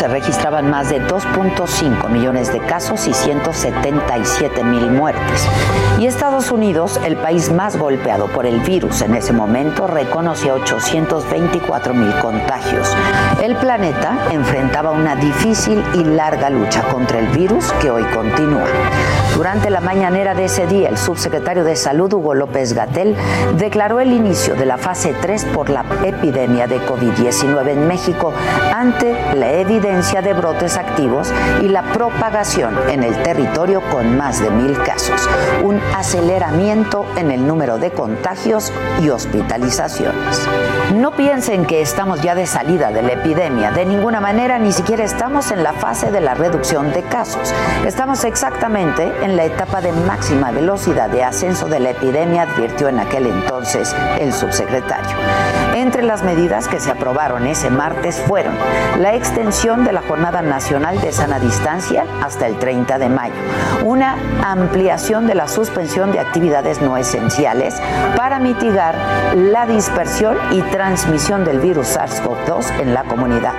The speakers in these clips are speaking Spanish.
Se registraban más de 2.5 millones de casos y 177 mil muertes. Y Estados Unidos, el país más golpeado por el virus en ese momento, reconoció 824 mil contagios. El planeta enfrentaba una difícil y larga lucha contra el virus que hoy continúa. Durante la mañanera de ese día, el subsecretario de Salud, Hugo López Gatel, declaró el inicio de la fase 3 por la epidemia de COVID-19 en México ante la evidencia de brotes activos y la propagación en el territorio con más de mil casos, un aceleramiento en el número de contagios y hospitalizaciones. No piensen que estamos ya de salida de la epidemia, de ninguna manera ni siquiera estamos en la fase de la reducción de casos. Estamos exactamente en la etapa de máxima velocidad de ascenso de la epidemia, advirtió en aquel entonces el subsecretario. Entre las medidas que se aprobaron ese martes fueron la extensión de la Jornada Nacional de Sana Distancia hasta el 30 de mayo, una ampliación de la suspensión de actividades no esenciales para mitigar la dispersión y transmisión del virus SARS-CoV-2 en la comunidad,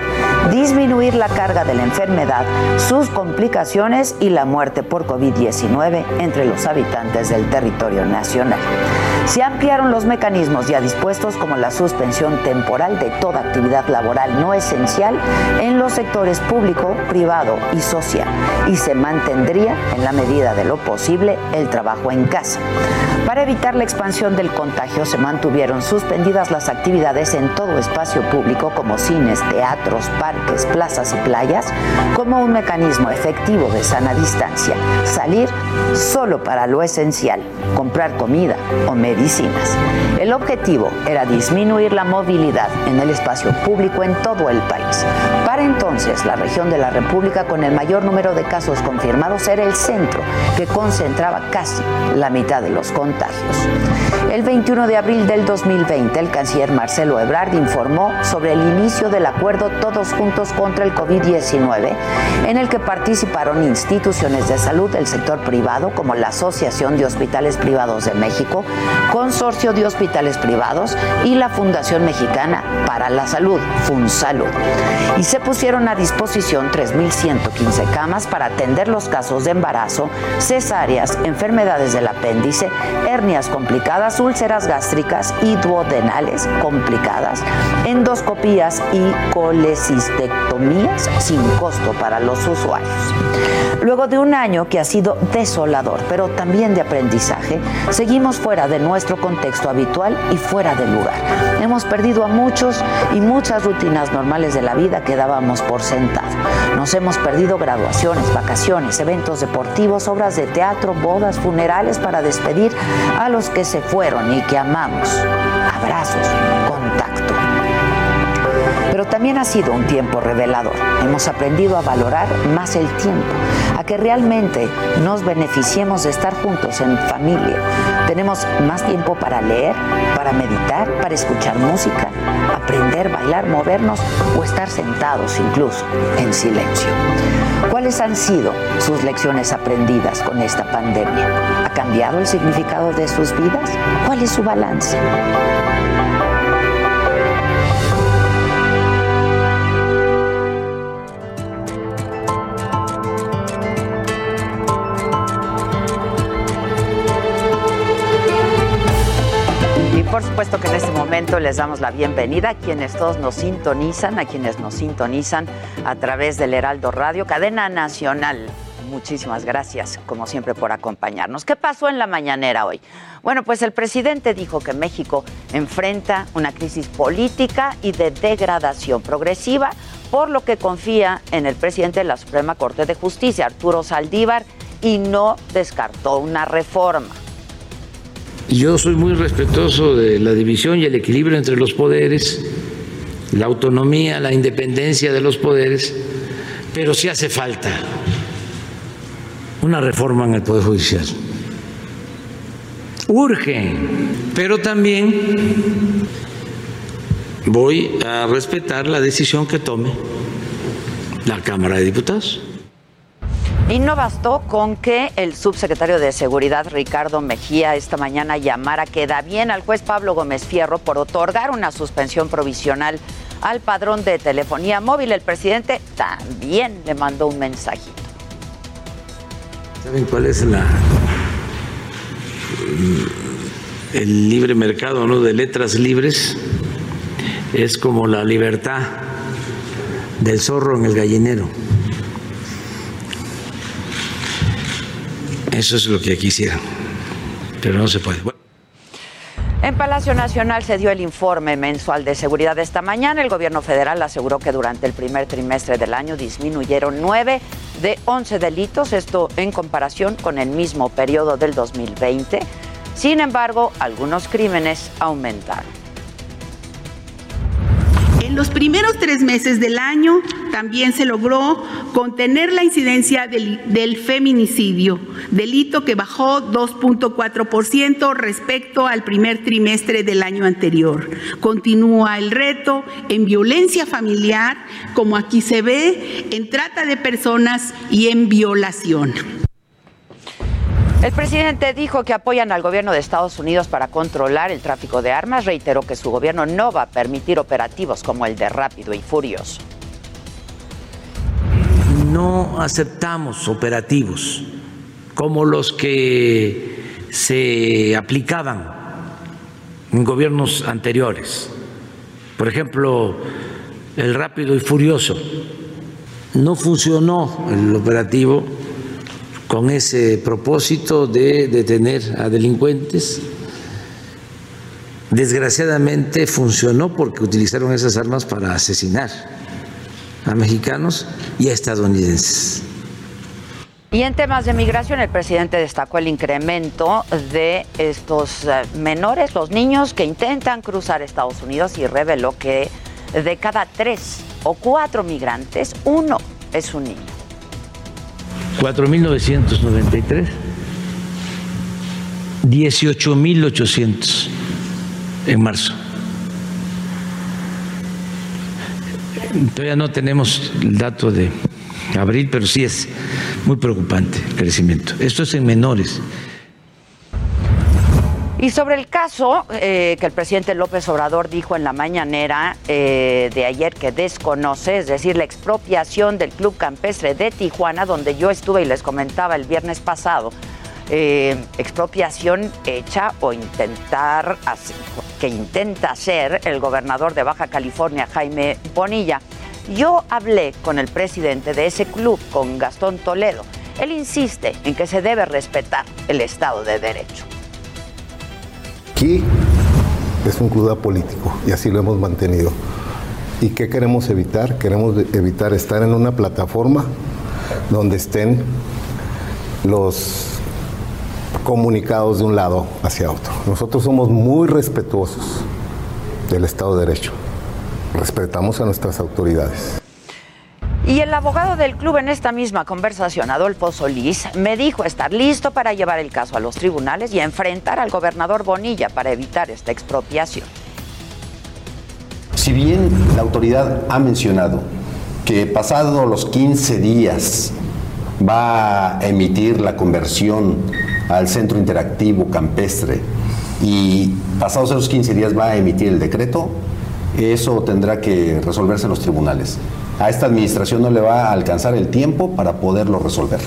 disminuir la carga de la enfermedad, sus complicaciones y la muerte por COVID-19 entre los habitantes del territorio nacional. Se ampliaron los mecanismos ya dispuestos como la suspensión temporal de toda actividad laboral no esencial en los sectores público, privado y social y se mantendría en la medida de lo posible el trabajo en casa. Para evitar la expansión del contagio se mantuvieron suspendidas las actividades en todo espacio público como cines, teatros, parques, plazas y playas como un mecanismo efectivo de sana distancia. Salir solo para lo esencial, comprar comida o medicinas. El objetivo era disminuir la movilidad en el espacio público en todo el país. Para entonces, la región de la República con el mayor número de casos confirmados era el centro, que concentraba casi la mitad de los contagios. El 21 de abril del 2020, el canciller Marcelo Ebrard informó sobre el inicio del acuerdo Todos Juntos contra el COVID-19, en el que participaron instituciones de salud del sector privado como la Asociación de Hospitales Privados de México, Consorcio de Hospitales Privados y la Fundación Mexicana para la Salud, FunSalud. Y se pusieron a disposición 3.115 camas para atender los casos de embarazo, cesáreas, enfermedades del apéndice, hernias complicadas, úlceras gástricas y duodenales complicadas, endoscopías y colecistectomías sin costo para los usuarios. Luego de un año que ha sido desolador, pero también de aprendizaje, seguimos fuera de nuestro contexto habitual y fuera del lugar. Hemos perdido a muchos y muchas rutinas normales de la vida que dábamos por sentado. Nos hemos perdido graduaciones, vacaciones, eventos deportivos, obras de teatro, bodas, funerales para despedir a los que se fueron y que amamos. Abrazos, contacto. Pero también ha sido un tiempo revelador. Hemos aprendido a valorar más el tiempo, a que realmente nos beneficiemos de estar juntos en familia. Tenemos más tiempo para leer, para meditar, para escuchar música, aprender, bailar, movernos o estar sentados incluso en silencio. ¿Cuáles han sido sus lecciones aprendidas con esta pandemia? ¿Ha cambiado el significado de sus vidas? ¿Cuál es su balance? Por supuesto que en este momento les damos la bienvenida a quienes todos nos sintonizan, a quienes nos sintonizan a través del Heraldo Radio, cadena nacional. Muchísimas gracias, como siempre, por acompañarnos. ¿Qué pasó en la mañanera hoy? Bueno, pues el presidente dijo que México enfrenta una crisis política y de degradación progresiva, por lo que confía en el presidente de la Suprema Corte de Justicia, Arturo Saldívar, y no descartó una reforma. Yo soy muy respetuoso de la división y el equilibrio entre los poderes, la autonomía, la independencia de los poderes, pero sí hace falta una reforma en el Poder Judicial. Urge, pero también voy a respetar la decisión que tome la Cámara de Diputados. Y no bastó con que el subsecretario de Seguridad Ricardo Mejía esta mañana llamara queda bien al juez Pablo Gómez Fierro por otorgar una suspensión provisional al padrón de telefonía móvil. El presidente también le mandó un mensajito. ¿Saben cuál es la el libre mercado ¿no? de letras libres? Es como la libertad del zorro en el gallinero. Eso es lo que quisiera, pero no se puede. En Palacio Nacional se dio el informe mensual de seguridad esta mañana. El gobierno federal aseguró que durante el primer trimestre del año disminuyeron nueve de once delitos, esto en comparación con el mismo periodo del 2020. Sin embargo, algunos crímenes aumentaron. Los primeros tres meses del año también se logró contener la incidencia del, feminicidio, delito que bajó 2.4% respecto al primer trimestre del año anterior. Continúa el reto en violencia familiar, como aquí se ve, en trata de personas y en violación. El presidente dijo que apoyan al gobierno de Estados Unidos para controlar el tráfico de armas. Reiteró que su gobierno no va a permitir operativos como el de Rápido y Furioso. No aceptamos operativos como los que se aplicaban en gobiernos anteriores. Por ejemplo, el Rápido y Furioso. No funcionó el operativo con ese propósito de detener a delincuentes. Desgraciadamente funcionó porque utilizaron esas armas para asesinar a mexicanos y a estadounidenses. Y en temas de migración, el presidente destacó el incremento de estos eh, menores, los niños que intentan cruzar Estados Unidos y reveló que de cada tres o cuatro migrantes, uno es un niño. 4.993, 18.800 en marzo. Todavía no tenemos el dato de abril, pero sí es muy preocupante el crecimiento. Esto es en menores. Y sobre el caso eh, que el presidente López Obrador dijo en la mañanera eh, de ayer que desconoce, es decir, la expropiación del Club Campestre de Tijuana, donde yo estuve y les comentaba el viernes pasado, eh, expropiación hecha o intentar que intenta hacer el gobernador de Baja California, Jaime Bonilla. Yo hablé con el presidente de ese club, con Gastón Toledo. Él insiste en que se debe respetar el Estado de Derecho. Aquí es un club político y así lo hemos mantenido. ¿Y qué queremos evitar? Queremos evitar estar en una plataforma donde estén los comunicados de un lado hacia otro. Nosotros somos muy respetuosos del Estado de Derecho. Respetamos a nuestras autoridades. Y el abogado del club en esta misma conversación, Adolfo Solís, me dijo estar listo para llevar el caso a los tribunales y enfrentar al gobernador Bonilla para evitar esta expropiación. Si bien la autoridad ha mencionado que pasado los 15 días va a emitir la conversión al centro interactivo campestre y pasados esos 15 días va a emitir el decreto, eso tendrá que resolverse en los tribunales a esta administración no le va a alcanzar el tiempo para poderlo resolver.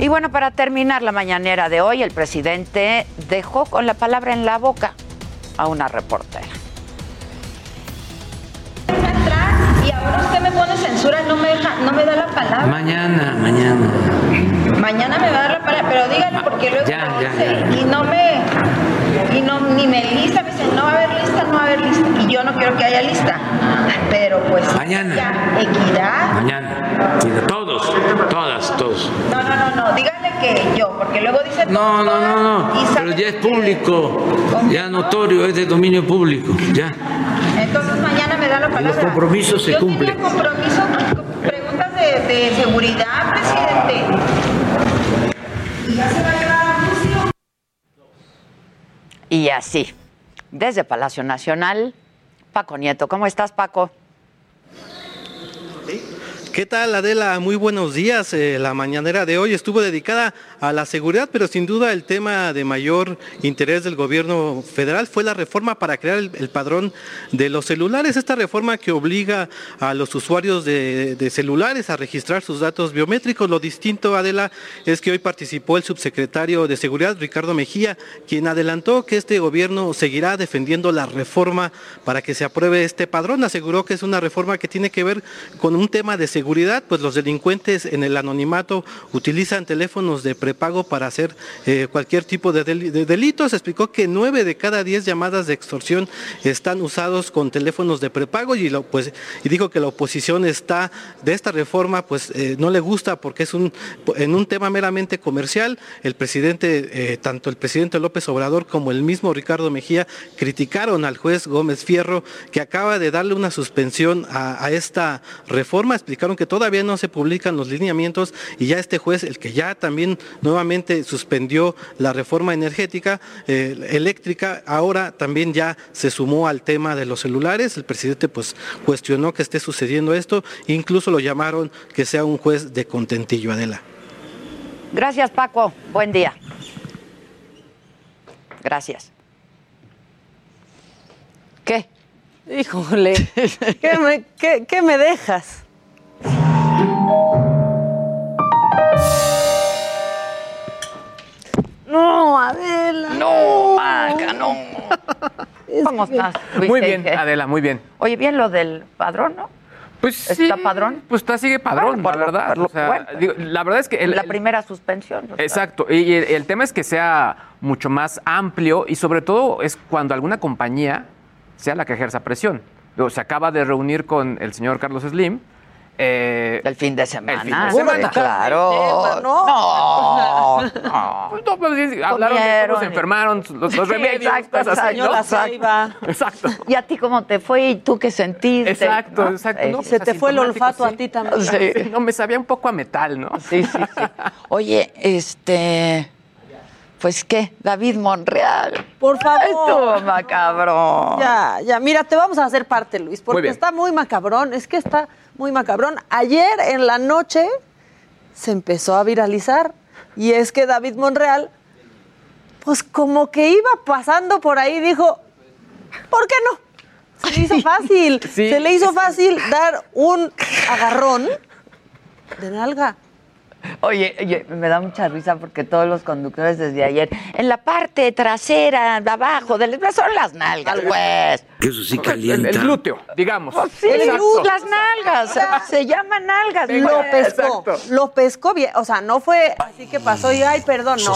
Y bueno, para terminar la mañanera de hoy, el presidente dejó con la palabra en la boca a una reportera. Y ahora usted me pone censura, no me, deja, no me da la palabra. Mañana, mañana. Mañana me va a dar la palabra, pero dígale porque luego Ya, ya, ya. y no me y no ni me lista, me dice, no va a haber lista, no va a haber lista. Y yo no quiero que haya lista. Pero pues Mañana. ya, equidad. Mañana. Todos, todas, todos. No, no, no, no, dígale que yo, porque luego dice No, no, no, no. y Pero ya es público, ya notorio, es de dominio público, ya. Entonces mañana me da la palabra. los compromisos se yo cumplen. Tenía compromiso, preguntas de, de seguridad, presidente. Y ya se va a llevar a juicio. Y así, desde Palacio Nacional, Paco Nieto. ¿Cómo estás, Paco? ¿Qué tal Adela? Muy buenos días. Eh, la mañanera de hoy estuvo dedicada a la seguridad, pero sin duda el tema de mayor interés del gobierno federal fue la reforma para crear el, padrón de los celulares. Esta reforma que obliga a los usuarios de, celulares a registrar sus datos biométricos. Lo distinto, Adela, es que hoy participó el subsecretario de Seguridad, Ricardo Mejía, quien adelantó que este gobierno seguirá defendiendo la reforma para que se apruebe este padrón. Aseguró que es una reforma que tiene que ver con un tema de seguridad, pues los delincuentes en el anonimato utilizan teléfonos de prepago para hacer eh, cualquier tipo de, del- de delitos. Explicó que nueve de cada diez llamadas de extorsión están usados con teléfonos de prepago y, lo, pues, y dijo que la oposición está de esta reforma, pues eh, no le gusta porque es un en un tema meramente comercial. El presidente, eh, tanto el presidente López Obrador como el mismo Ricardo Mejía criticaron al juez Gómez Fierro que acaba de darle una suspensión a esta reforma. Explicaron que todavía no se publican los lineamientos y ya este juez, el que ya también nuevamente suspendió la reforma energética eh, eléctrica, ahora también ya se sumó al tema de los celulares. El presidente pues cuestionó que esté sucediendo esto, incluso lo llamaron que sea un juez de contentillo, Adela. Gracias, Paco. Buen día. Gracias. ¿Qué? Híjole, ¿qué me, qué- qué me dejas? No, Adela. No, Maca, no. ¿Cómo estás? Muy bien? Adela, muy bien. Oye, bien lo del padrón, ¿no? Pues ¿Está sí, padrón? Pues está, sigue padrón, Bueno, por la lo- verdad. por lo- O sea, bueno. digo, la verdad es que... el- la el- primera suspensión. ¿no? Exacto, y y el, el tema es que sea mucho más amplio y sobre todo es cuando alguna compañía sea la que ejerza presión. Digo, se acaba de reunir con el señor Carlos Slim. Eh, El fin de semana. El fin de semana. Claro. No. No. no. Pues no, pues, sí, hablaron de cómo se enfermaron, los, los Sí, remedios, exacto, cosas así, exacto. Exacto. ¿Y a ti cómo te fue y tú qué sentiste? Exacto, ¿no? exacto. Eh, no, Se pues, te fue el olfato a ti también. Sí. No, me sabía un poco a metal, ¿no? Sí, sí, sí. Oye, este. Pues qué, David Monreal. Por favor. Estuvo macabrón. Ya, ya, mira, te vamos a hacer parte, Luis, porque está muy macabrón, es que está muy macabrón. Ayer en la noche se empezó a viralizar y es que David Monreal, pues como que iba pasando por ahí, dijo, ¿por qué no? Se le hizo fácil, Sí, se le hizo fácil dar un agarrón de nalga. Oye, oye, me da mucha risa porque todos los conductores desde ayer, en la parte trasera, de abajo, del, son las nalgas, pues. Eso sí calienta. el glúteo, digamos. Pues sí, Exacto. las nalgas, se, se llaman nalgas. Lo pescó, Exacto. lo pescó bien, o sea, no fue así que pasó y ay, perdón, no,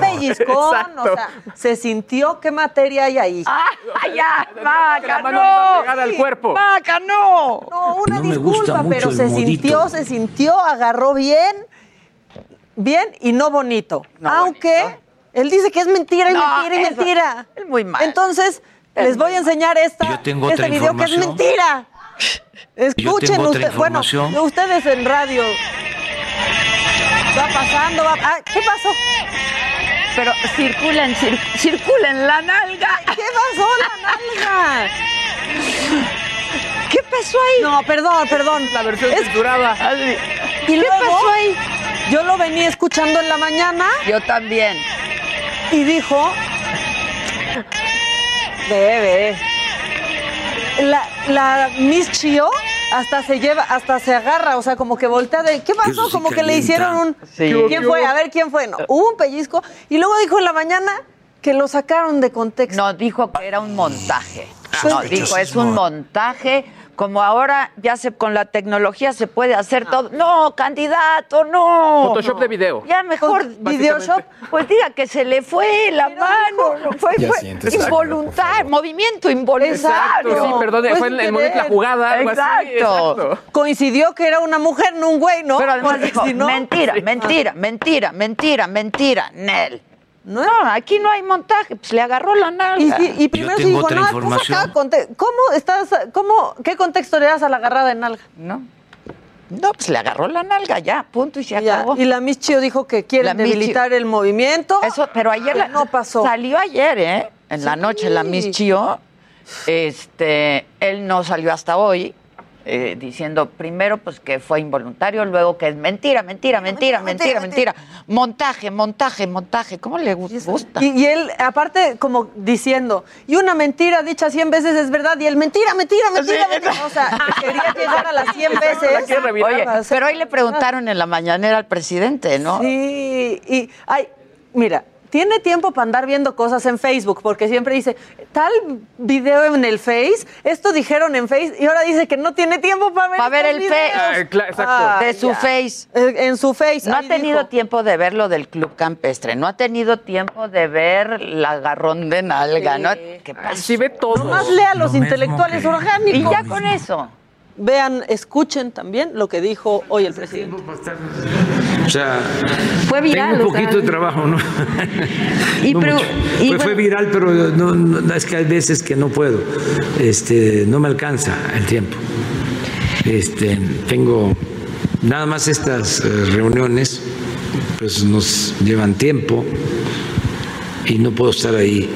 pellizcón, Exacto. o sea, se sintió qué materia hay ahí. ¡Ah, ya! La ¡Maca, mano iba no! al cuerpo. ¡Maca, no! No, una No me gusta disculpa, mucho pero se modito. sintió, se sintió, agarró bien, bien y no bonito. No Aunque bonito. él dice que es mentira y No, mentira y eso mentira. es muy mal. Entonces, Es les voy a enseñar esta, Yo tengo este otra video que es mentira. Escuchen tengo otra ustedes, bueno, ustedes en radio. Va pasando, va. ah, ¿Qué pasó? Pero circulen, cir- circulen la nalga. ¿Qué pasó la nalga? ¿Qué pasó ahí? No, perdón, perdón. La versión Es- censurada. Y ¿Qué luego, pasó ahí? Yo lo venía escuchando en la mañana Yo también. y dijo, ve. La, la Miss Chio hasta se lleva, hasta se agarra, o sea, como que voltea de, ¿qué pasó? Sí como que le hicieron un, Sí. ¿quién fue? A ver, ¿quién fue? No, hubo un pellizco y luego dijo en la mañana que lo sacaron de contexto. No, dijo que era un montaje. Pues- No, dijo, es un montaje. Como ahora ya se con la tecnología se puede hacer todo. No, candidato, no. Photoshop de video. Ya mejor Videoshop, pues diga que se le fue la mano, no fue, fue involuntario, movimiento involuntario. Exacto, sí, perdón, fue en el momento de la jugada, así, Exacto. Coincidió que era una mujer, no un güey, ¿no? Pero además dijo, si no- mentira, mentira, mentira, mentira, mentira, Nel. No, aquí no hay montaje, pues le agarró la nalga. Y, y primero se tengo dijo, no, estás información. acá, ¿cómo estás, cómo, qué contexto le das a la agarrada de nalga? No. No, pues le agarró la nalga ya, punto y se Ya, acabó. Y la Miss Chio dijo que Miss debilitar el movimiento. Eso, pero ayer la- no pasó. Salió ayer, ¿eh? En la noche la Miss Chio. Este, él no salió hasta hoy. Eh, diciendo primero pues que fue involuntario, luego que es mentira, mentira, mentira, mentira, mentira, montaje, montaje, montaje, ¿cómo le gu- gusta? Y, y él, aparte, como diciendo, y una mentira dicha 100 veces es verdad, y él, mentira, mentira, mentira, mentira. O sea, quería llegar a las 100 veces. Oye, pero hoy le preguntaron en la mañanera al presidente, ¿no? Sí, y, ay, mira, tiene tiempo para andar viendo cosas en Facebook, porque siempre dice, tal video en el Face, esto dijeron en Face, y ahora dice que no tiene tiempo para ver, Para ver el Face. Ah, exacto. de su ya. face. En su Face. No ha tenido dijo. tiempo de ver lo del club campestre, no ha tenido tiempo de ver el agarrón de nalga, ¿no? ¿Qué pasa? Sí ve todo. Nomás lea los Lo mismo intelectuales orgánicos. Y ya con eso. Vean, escuchen también lo que dijo hoy el presidente. O sea, Fue viral, tengo un o sea, poquito de trabajo, ¿no? Y No pero- mucho. y fue, viral, pero no, no, es que hay veces que no puedo. Este, no me alcanza el tiempo. Este, tengo nada más estas eh, reuniones, pues nos llevan tiempo y no puedo estar ahí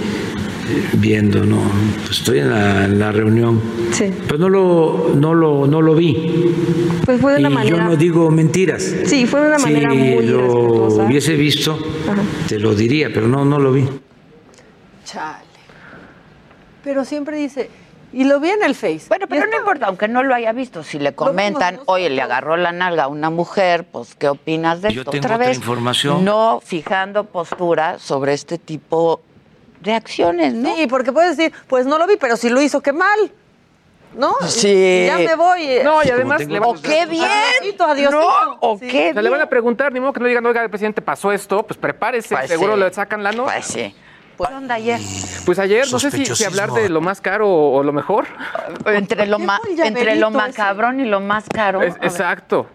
viendo, no. Pues estoy en la, en la reunión. Sí. Pues no lo, no lo, no lo vi. Pues fue de una y manera. yo no digo mentiras. Sí, fue de una manera si muy lo hubiese visto, te lo diría, pero no, no lo vi. Chale. Pero siempre dice, y lo vi en el Face. Bueno, pero no importa, aunque no lo haya visto, si le comentan, oye, le agarró la nalga a una mujer, pues, ¿qué opinas de Yo esto? tengo Otra otra vez, información. no fijando postura sobre este tipo de acciones, ¿no? Sí, porque puedes decir, pues no lo vi, pero si lo hizo, qué mal. ¿No? Sí. Ya me voy. No, y además le van- ¡O qué bien! Adiosito, adiosito. No, o Sí. qué O sea, le van a preguntar, ni modo que no digan, oiga, presidente, pasó esto, pues prepárese, Pues seguro sí. le sacan la nota. Pues sí. ¿Qué onda ayer? Pues ayer, no sé si, si hablar de lo más caro o, o lo mejor. Entre lo, ma- el entre lo llaverito ese? macabrón y lo más caro. Es- ver.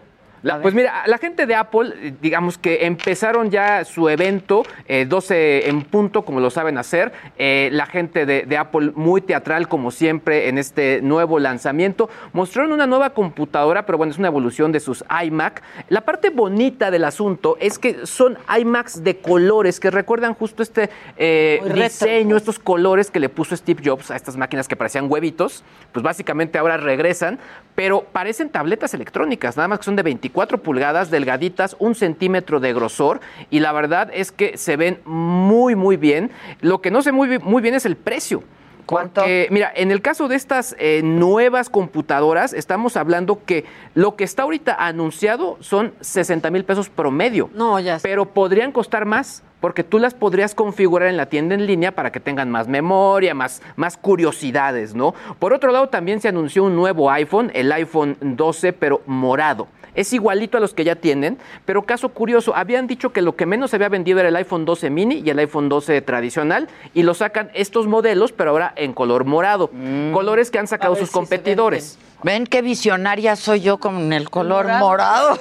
La- pues mira, la gente de Apple, eh, digamos que empezaron ya su evento, eh, 12 en punto, como lo saben hacer. Eh, la gente de, de Apple, muy teatral, como siempre, en este nuevo lanzamiento. Mostraron una nueva computadora, pero bueno, es una evolución de sus iMac. La parte bonita del asunto es que son iMacs de colores que recuerdan justo este eh, diseño, estos colores que le puso Steve Jobs a estas máquinas que parecían huevitos. Pues básicamente ahora regresan, pero parecen tabletas electrónicas, nada más que son de 24 pulgadas, delgaditas, un centímetro de grosor, y la verdad es que se ven muy, muy bien. Lo que no sé muy, muy bien es el precio. ¿Cuánto? Porque, mira, en el caso de estas eh, nuevas computadoras, estamos hablando que lo que está ahorita anunciado son 60 mil pesos promedio. No, ya sé. Pero podrían costar más, porque tú las podrías configurar en la tienda en línea para que tengan más memoria, más, más curiosidades, ¿no? Por otro lado, también se anunció un nuevo iPhone, el iPhone 12, pero morado. Es igualito a los que ya tienen, pero caso curioso, habían dicho que lo que menos se había vendido era el iPhone 12 mini y el iPhone 12 tradicional, y lo sacan estos modelos, pero ahora en color morado. Colores que han sacado sus si competidores. Ven qué visionaria soy yo con el color morado.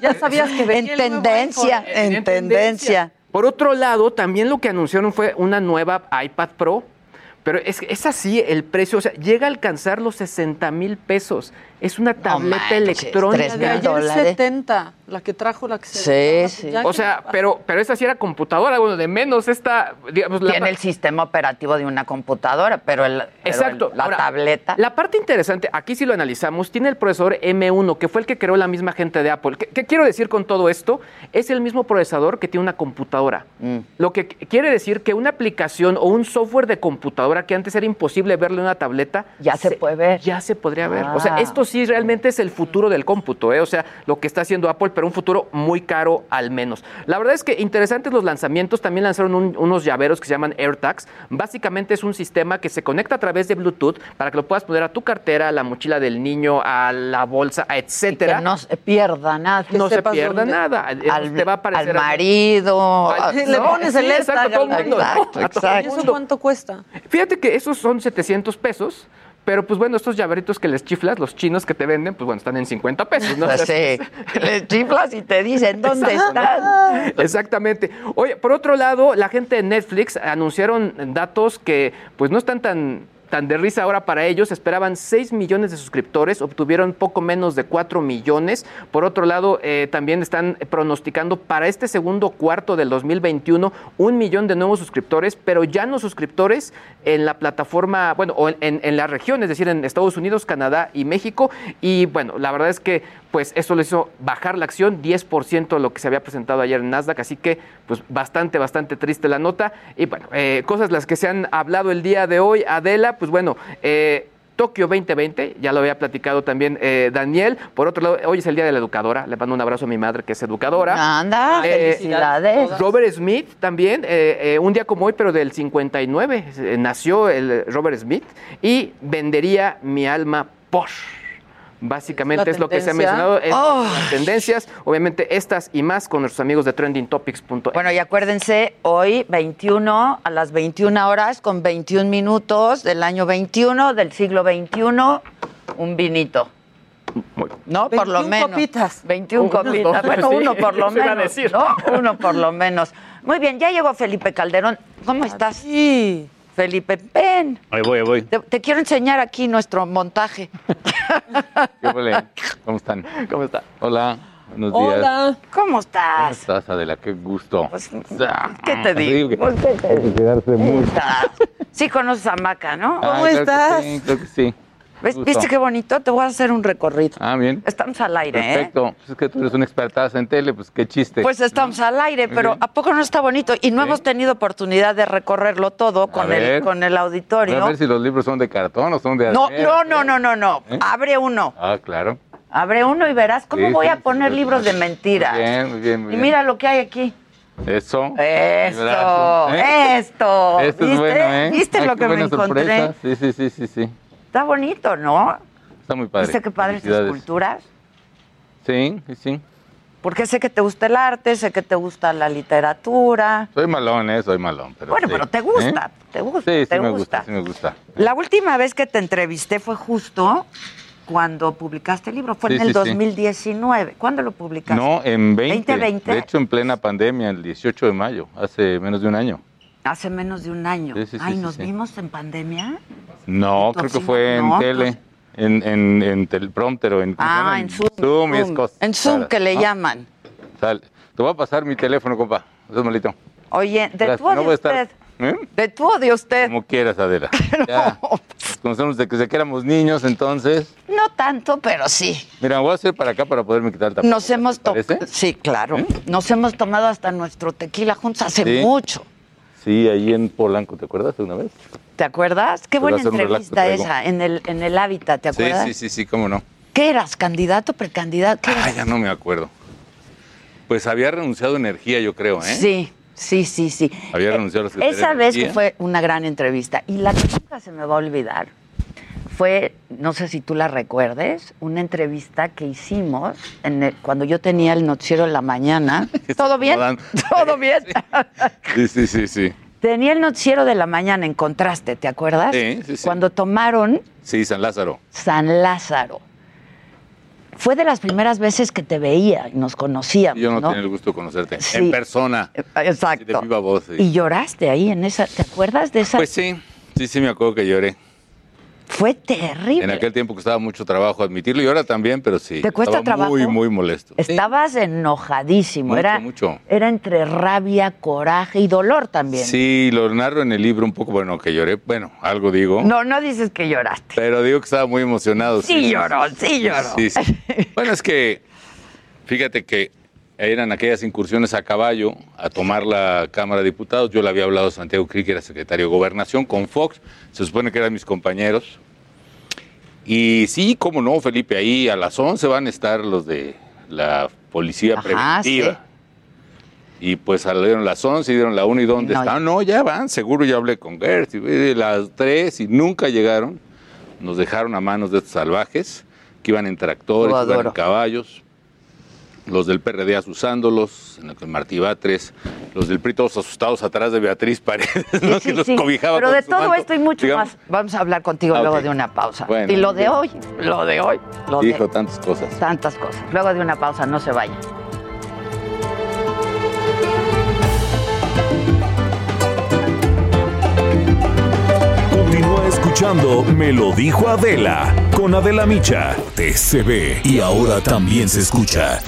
Ya sabías que venía en tendencia, en tendencia. Por otro lado, también lo que anunciaron fue una nueva iPad Pro. Pero es, es así el precio, o sea, llega a alcanzar los 60 mil pesos. Es una tableta electrónica. de ayer dólares. 70. La que trajo, la que se. Sí, sí. Ya O sea, pero, pero esa sí era computadora, bueno, de menos esta, digamos, la Tiene el sistema operativo de una computadora, pero, el, pero Exacto. el- la Ahora, tableta. La parte interesante, aquí sí lo analizamos, tiene el procesador M1, que fue el que creó la misma gente de Apple. ¿Qué, qué quiero decir con todo esto? Es el mismo procesador que tiene una computadora. Mm. Lo que qu- quiere decir que una aplicación o un software de computadora que antes era imposible verlo en una tableta. Ya se puede ver. Ya se podría ver. O sea, Ah. esto sí realmente es el futuro del cómputo, ¿eh? O sea, lo que está haciendo Apple, pero un futuro muy caro al menos. La verdad es que interesantes los lanzamientos. También lanzaron un- unos llaveros que se llaman AirTags. Básicamente es un sistema que se conecta a través de Bluetooth para que lo puedas poner a tu cartera, a la mochila del niño, a la bolsa, etcétera. Que no se pierda nada. no se pierda nada. Eh, Al, te va a aparecer al marido. Al- Le pones Sí, el exacto, esta, a todo el mundo. Exacto, A todo el exacto. ¿Y eso mundo. cuánto cuesta? Fíjate que esos son 700 pesos. Pero pues bueno, estos llaveritos que les chiflas, los chinos que te venden, pues bueno, están en 50 pesos, ¿no? Sí. Le chiflas y te dicen dónde están. Exactamente. Oye, por otro lado, la gente de Netflix anunciaron datos que pues no están tan tan de risa ahora para ellos. Esperaban 6 millones de suscriptores, obtuvieron poco menos de 4 millones. Por otro lado, eh, también están pronosticando para este segundo cuarto del 2021 un millón de nuevos suscriptores, pero ya no suscriptores en la plataforma, bueno, o en, en- en la región, es decir, en Estados Unidos, Canadá y México. Y bueno, la verdad es que pues eso le hizo bajar la acción 10% de lo que se había presentado ayer en Nasdaq, así que pues bastante, bastante triste la nota. Y bueno, eh, cosas las que se han hablado el día de hoy, Adela, pues bueno, eh, Tokio 2020, ya lo había platicado también eh, Daniel. Por otro lado, hoy es el Día de la Educadora. Le mando un abrazo a mi madre, que es educadora. Anda, Eh, felicidades. Robert Smith también, eh, un día como hoy, pero del 59, eh, nació el Robert Smith y vendería mi alma por. Básicamente ¿La es lo que se ha mencionado, es Oh. las tendencias, obviamente estas y más con nuestros amigos de trendingtopics.com. Bueno, y acuérdense, hoy 21 a las 21 horas con 21 minutos del año 21 del siglo 21, un vinito. ¿No? Por lo 21 menos. copitas. 21 Unos copitas. Bueno, sí, uno por lo menos. decir. ¿no? Uno por lo menos. Muy bien, ya llegó Felipe Calderón. ¿Cómo estás? Sí. Felipe, ven. Ahí voy, ahí voy. Te, te quiero enseñar aquí nuestro montaje. ¿Qué? ¿Cómo están? ¿Cómo está? Hola, buenos días. Hola. ¿Cómo ¿Cómo estás? estás, Adela? Qué gusto. Pues, Ah, ¿Qué te digo? que- Pues, ¿qué te que quedarse estás? Sí conoces a Maca, ¿no? Ah, ¿Cómo claro que estás? sí, creo que sí. ¿Ves- Gusto. ¿Viste qué bonito? Te voy a hacer un recorrido. Ah, bien. Estamos al aire, ¿eh? Perfecto. Pues es que tú eres una expertaza en tele, pues qué chiste. Pues estamos al aire, pero. ¿a poco no está bonito? Y no Sí. hemos tenido oportunidad de recorrerlo todo con el, con el Voy auditorio. a ver si los libros son de cartón o son de No, acero, no, ¿qué? no, no, no, no. ¿Eh? Abre uno. Ah, claro. Abre uno y verás cómo Sí, voy sí, a poner libros de mentiras. Muy bien, muy bien, muy Y bien. mira lo que hay aquí. Eso. Esto, ¿eh? esto. Esto es ¿Viste? bueno, ¿eh? ¿Viste Ay, lo que me encontré? sorpresa. Sí, sí, sí, sí, sí. Está bonito, ¿no? Está muy padre. ¿Viste qué padres esculturas? Sí, sí, sí. Porque sé que te gusta el arte, sé que te gusta la literatura. Soy malón, ¿eh? Soy malón. Pero Bueno, sí. pero te gusta, ¿Eh? te gusta, Sí, sí te me gusta. gusta, sí me gusta. La última vez que te entrevisté fue justo cuando publicaste el libro, fue en el sí. 2019. ¿Cuándo lo publicaste? No, en 20. 2020. De hecho, en plena pandemia, el 18 de mayo, hace menos de un año. Hace menos de un año. Sí, sí, sí, Ay, sí, ¿nos vimos en pandemia? No, creo que fue en No, tele, pues- en, en, en teleprompter o en... ¿cómo se Ah, en Zoom. Zoom y esas Zoom. cosas En Zoom que le ¿no? llaman. Te voy a pasar mi teléfono, compa. Eso es malito. Oye, de Gracias. tú o No de voy a estar- usted. ¿Eh? De tú o de usted. Como quieras, Adela. Ya. Nos conocemos desde que éramos niños, entonces... No tanto, pero sí. Mira, voy a hacer para acá para poderme quitar el tapabocas. Nos hemos tomado. Sí, claro. Nos hemos tomado hasta nuestro tequila juntos hace Sí. mucho. Sí, ahí en Polanco, ¿te acuerdas de una vez? ¿Te acuerdas? Qué buena entrevista esa en el, en el hábitat, ¿te acuerdas? Sí, sí, sí, sí, cómo no. ¿Qué eras? ¿Candidato, precandidato? ¿Qué Ah, ya no me acuerdo. Pues había renunciado a energía, yo creo, ¿eh? Sí, sí, sí, sí. Había renunciado a la Esa vez que fue una gran entrevista y la que nunca se me va a olvidar fue, no sé si tú la recuerdes, una entrevista que hicimos en el- cuando yo tenía el noticiero en la mañana. ¿Todo bien? ¿Todo bien? Sí, sí, sí, sí. Tenía el noticiero de la mañana en contraste, ¿te acuerdas? Sí, sí, sí. Cuando tomaron Sí, San Lázaro. San Lázaro. Fue de las primeras veces que te veía y nos conocíamos. Yo no, ¿no? tenía el gusto de conocerte. Sí. En persona. Exacto. Sí, de viva voz. sí. Y lloraste ahí en esa. ¿Te acuerdas de esa? Pues sí, sí, sí me acuerdo que lloré. Fue terrible. En aquel tiempo costaba mucho trabajo admitirlo y ahora también, pero sí. ¿Te cuesta estaba trabajo? Muy, muy molesto. Estabas enojadísimo. Mucho, era, mucho. era entre rabia, coraje y dolor también. Sí, lo narro en el libro un poco, bueno, que lloré, bueno, algo digo. No, no dices que lloraste. Pero digo que estaba muy emocionado. Sí lloró, sí lloró. Sí, sí. Bueno, es que, fíjate que eran aquellas incursiones a caballo a tomar la Cámara de Diputados. Yo le había hablado a Santiago Cri, que era secretario de Gobernación, con Fox. Se supone que eran mis compañeros. Y sí, cómo no, Felipe, ahí a las 11 van a estar los de la policía Ajá, preventiva. Y pues salieron las 11 y dieron la 1 y ¿dónde No, están? No, ya van, seguro ya hablé con Gert. Y las 3 y nunca llegaron. Nos dejaron a manos de estos salvajes que iban en tractores, iban en caballos. Los del PRD asusándolos, en el que Martí Batres, los del PRI todos asustados atrás de Beatriz Paredes, ¿no? Sí, que los sí. cobijaba Pero con de su todo manto. esto y mucho Digamos, más. Vamos a hablar contigo Ah, luego de una pausa. Bueno, y lo de bien. hoy, lo de hoy, lo Dijo de tantas cosas. tantas cosas. Luego de una pausa, no se vayan. Continúa escuchando Me lo dijo Adela con Adela Micha. TCB y ahora también se escucha.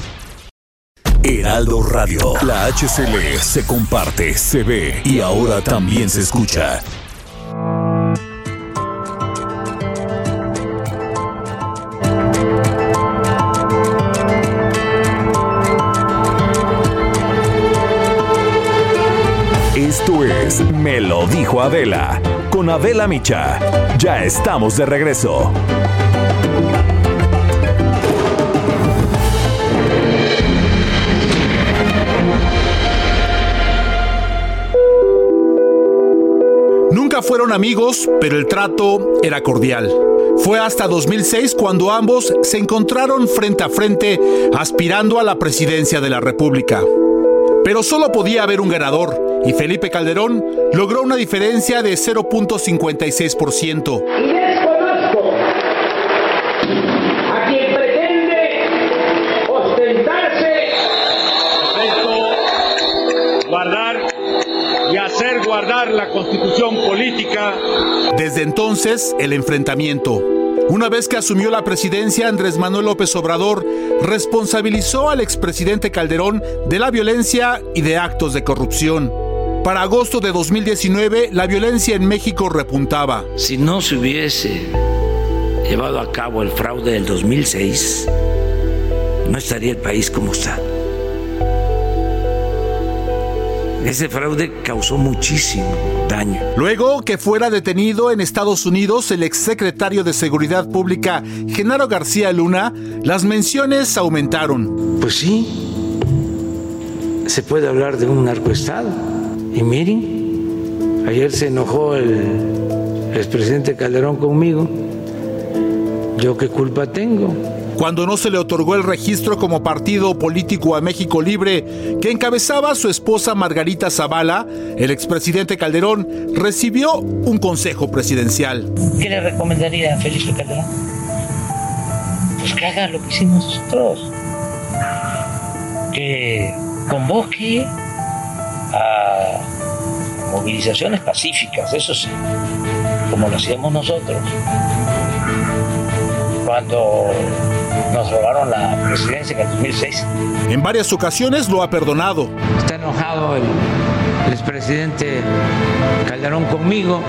Heraldo Radio. La HCL se comparte, se ve y ahora también se escucha. Esto es Me lo dijo Adela con Adela Micha. Ya estamos de regreso. Fueron amigos, pero el trato era cordial. Fue hasta 2006 cuando ambos se encontraron frente a frente aspirando a la presidencia de la República. Pero solo podía haber un ganador y Felipe Calderón logró una diferencia de 0.56%. Entonces, el enfrentamiento. Una vez que asumió la presidencia, Andrés Manuel López Obrador responsabilizó al expresidente Calderón de la violencia y de actos de corrupción. Para agosto de 2019, la violencia en México repuntaba. Si no se hubiese llevado a cabo el fraude del 2006, no estaría el país como está. Ese fraude causó muchísimo daño. Luego que fuera detenido en Estados Unidos el exsecretario de Seguridad Pública, Genaro García Luna, las menciones aumentaron. Pues sí, se puede hablar de un narcoestado. Y miren, ayer se enojó el expresidente Calderón conmigo. ¿Yo qué culpa tengo? Cuando no se le otorgó el registro como partido político a México Libre, que encabezaba su esposa Margarita Zavala, el expresidente Calderón recibió un consejo presidencial. ¿Qué le recomendaría a Felipe Calderón? Pues que haga lo que hicimos nosotros. Que convoque a movilizaciones pacíficas, eso sí, como lo hacíamos nosotros. Cuando nos robaron la presidencia en el 2006. En varias ocasiones lo ha perdonado. Está enojado el, el expresidente Calderón conmigo.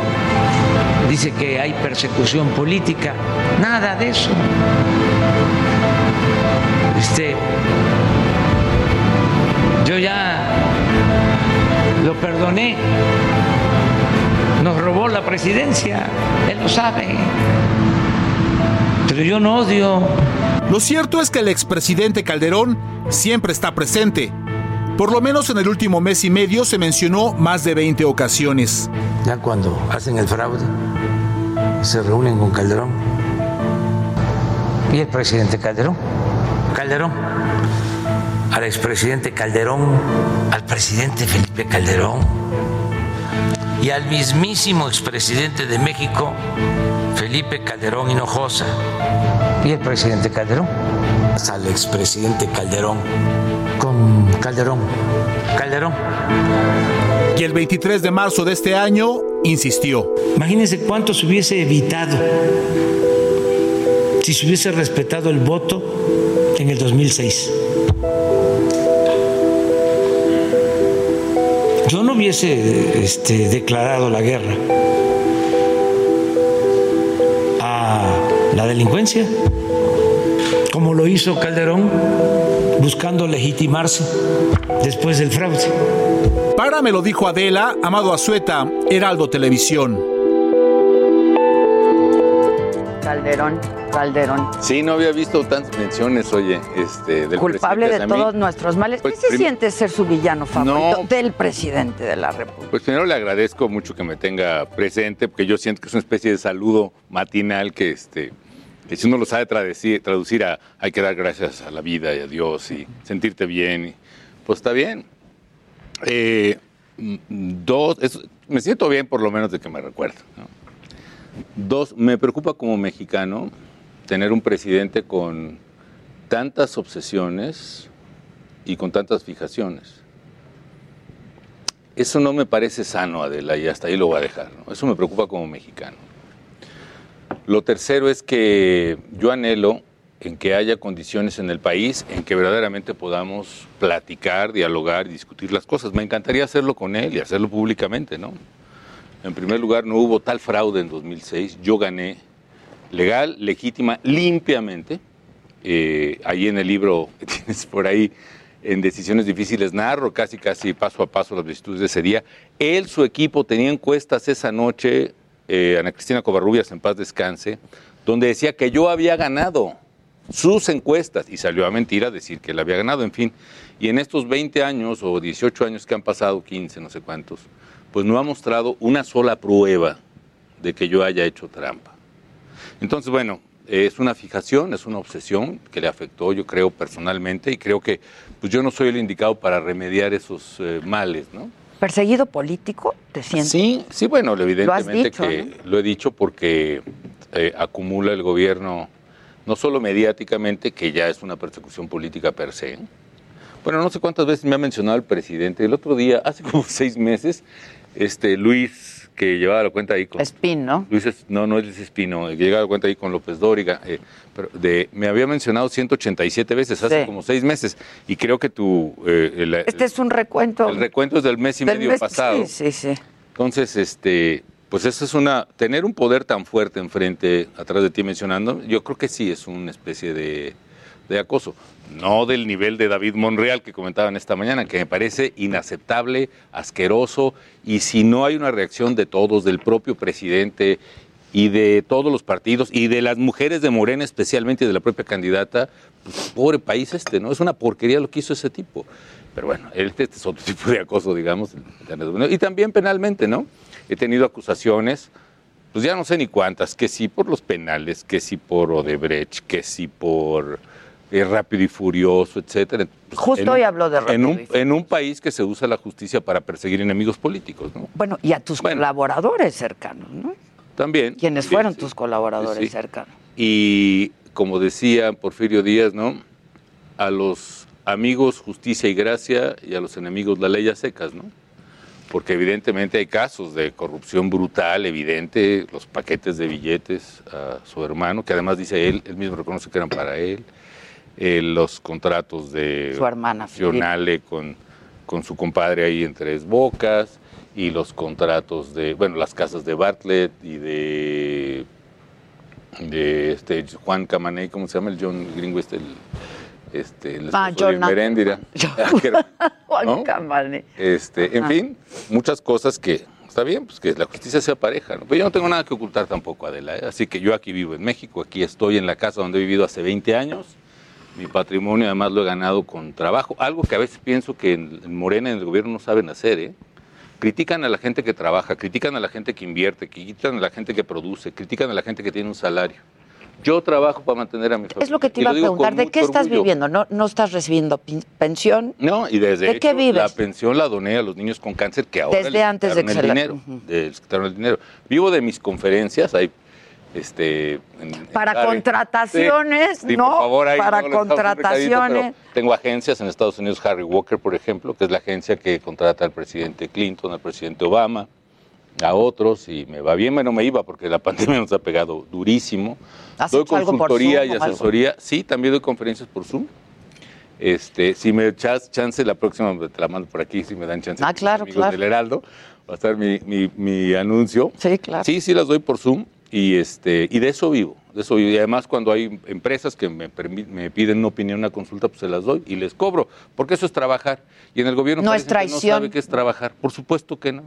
Dice que hay persecución política. Nada de eso. Este, yo ya lo perdoné. Nos robó la presidencia. Él lo sabe. Pero yo no odio. Lo cierto es que el expresidente Calderón siempre está presente. Por lo menos en el último mes y medio se mencionó más de 20 ocasiones. Ya cuando hacen el fraude, se reúnen con Calderón. Y el presidente Calderón. Calderón. Al expresidente Calderón, al presidente Felipe Calderón y al mismísimo expresidente de México, Felipe Calderón Hinojosa. Y el presidente Calderón. Al expresidente Calderón. Con Calderón. Calderón. Y el 23 de marzo de este año, insistió. Imagínense cuánto se hubiese evitado si se hubiese respetado el voto en el 2006. Hubiese este, declarado la guerra a la delincuencia, como lo hizo Calderón, buscando legitimarse después del fraude. Para me lo dijo Adela, Amado Azueta, Heraldo Televisión. Calderón, Calderón. Sí, no había visto tantas menciones, oye, este, del Culpable de todos nuestros males. Pues, ¿Qué se siente ser su villano favorito No. del presidente de la República? Pues primero le agradezco mucho que me tenga presente, porque yo siento que es una especie de saludo matinal que, este, que si uno lo sabe traducir, traducir a hay que dar gracias a la vida y a Dios y sentirte bien, y, pues está bien. Eh, mm, dos, es- me siento bien por lo menos de que me recuerdo. ¿no? Dos, me preocupa como mexicano tener un presidente con tantas obsesiones y con tantas fijaciones. Eso no me parece sano, Adela, y hasta ahí lo voy a dejar. Eso me preocupa como mexicano. Lo tercero es que yo anhelo en que haya condiciones en el país en que verdaderamente podamos platicar, dialogar y discutir las cosas. Me encantaría hacerlo con él y hacerlo públicamente, ¿no? En primer lugar, no hubo tal fraude en 2006. Yo gané legal, legítima, limpiamente. Eh, ahí en el libro que tienes por ahí, en Decisiones Difíciles, narro casi, casi paso a paso las vicisitudes de ese día. Él, su equipo, tenía encuestas esa noche, eh, Ana Cristina Covarrubias, en paz descanse, donde decía que yo había ganado sus encuestas y salió a mentira decir que él había ganado, en fin. Y en estos 20 años o 18 años que han pasado, 15, no sé cuántos, pues no ha mostrado una sola prueba de que yo haya hecho trampa. Entonces, bueno, es una fijación, es una obsesión que le afectó, yo creo, personalmente, y creo que pues yo no soy el indicado para remediar esos eh, males, ¿no? ¿Perseguido político? ¿Te sientes? Sí, sí, bueno, evidentemente dicho, que lo he dicho porque eh, acumula el gobierno, no solo mediáticamente, que ya es una persecución política per se. Bueno, no sé cuántas veces me ha mencionado el presidente. El otro día, hace como seis meses, este Luis, que llevaba la cuenta ahí con... Espín, ¿no? Luis, Es- no, no es Luis Espino, que llegaba la cuenta ahí con López Dóriga, eh, pero de, me había mencionado 187 veces, hace Sí. como seis meses, y creo que tu... eh, el- Este es un recuento. el recuento es del mes y del medio mes- pasado. Sí, sí, sí. Entonces, este, pues eso es una, tener un poder tan fuerte enfrente, atrás de ti mencionando, yo creo que sí es una especie de, de acoso. No del nivel de David Monreal que comentaban esta mañana, que me parece inaceptable, asqueroso, y si no hay una reacción de todos, del propio presidente y de todos los partidos, y de las mujeres de Morena especialmente, de la propia candidata, pues, pobre país este, ¿no? Es una porquería lo que hizo ese tipo. Pero bueno, este es otro tipo de acoso, digamos. Y también penalmente, ¿no? He tenido acusaciones, pues ya no sé ni cuántas, que sí por los penales, que sí por Odebrecht, que sí por eh, Rápido y Furioso, etcétera. Pues, Justo en hoy un- habló de Rápido en un, y Furioso. en un país que se usa la justicia para perseguir enemigos políticos, ¿no? Bueno, y a tus colaboradores cercanos, ¿no? También. ¿Quiénes Sí, fueron sí. tus colaboradores sí. cercanos? Y como decía Porfirio Díaz, ¿no? A los amigos justicia y gracia y a los enemigos la ley a secas, ¿no? Porque evidentemente hay casos de corrupción brutal, evidente, los paquetes de billetes a su hermano, que además dice él, él mismo reconoce que eran para él, eh, los contratos de Su hermana, Fionale con, con su compadre ahí en Tres Bocas, y los contratos de, bueno, las casas de Bartlett y de de este Juan Camaney, ¿cómo se llama? El John Gringo, este, el, este, el Ah, John- Meréndira. Era- Juan ¿no? Camaney. Este, en Ah. fin, muchas cosas que está bien, pues que la justicia sea pareja, ¿no? Pero yo no tengo nada que ocultar tampoco, Adela, ¿eh? así que yo aquí vivo en México, aquí estoy en la casa donde he vivido hace 20 años. Mi patrimonio además lo he ganado con trabajo, algo que a veces pienso que en, en Morena en el gobierno no saben hacer, ¿eh? Critican a la gente que trabaja, critican a la gente que invierte, critican a la gente que produce, critican a la gente que tiene un salario. Yo trabajo para mantener a mi familia. Es lo que te y iba a preguntar. ¿De qué estás orgullo. viviendo? ¿No, ¿No estás recibiendo pensión? No, y desde ¿De hecho, qué vives? la pensión la doné a los niños con cáncer que ahora Desde les antes de el dinero, Ujú. de- les el dinero. Vivo de mis conferencias, hay este Para contrataciones, Sí, sí, ¿no? por favor, ahí Para contrataciones. tengo agencias en Estados Unidos, Harry Walker, por ejemplo, que es la agencia que contrata al presidente Clinton, al presidente Obama. a otros y me va bien, bueno, me iba porque la pandemia nos ha pegado durísimo. ¿Has doy hecho algo por consultoría Zoom y algo? asesoría, sí, también doy conferencias por Zoom. Este, si me echas chance, la próxima te la mando por aquí, si me dan chance. Ah, claro, amigos claro. del Heraldo, va a estar mi, mi- mi anuncio. Sí, claro. Sí, sí las doy por Zoom y, este, y de eso vivo, de eso vivo. Y además cuando hay empresas que me, me piden una opinión, una consulta, pues se las doy y les cobro, porque eso es trabajar. Y en el gobierno No es que no sabe qué es trabajar. Por supuesto que no.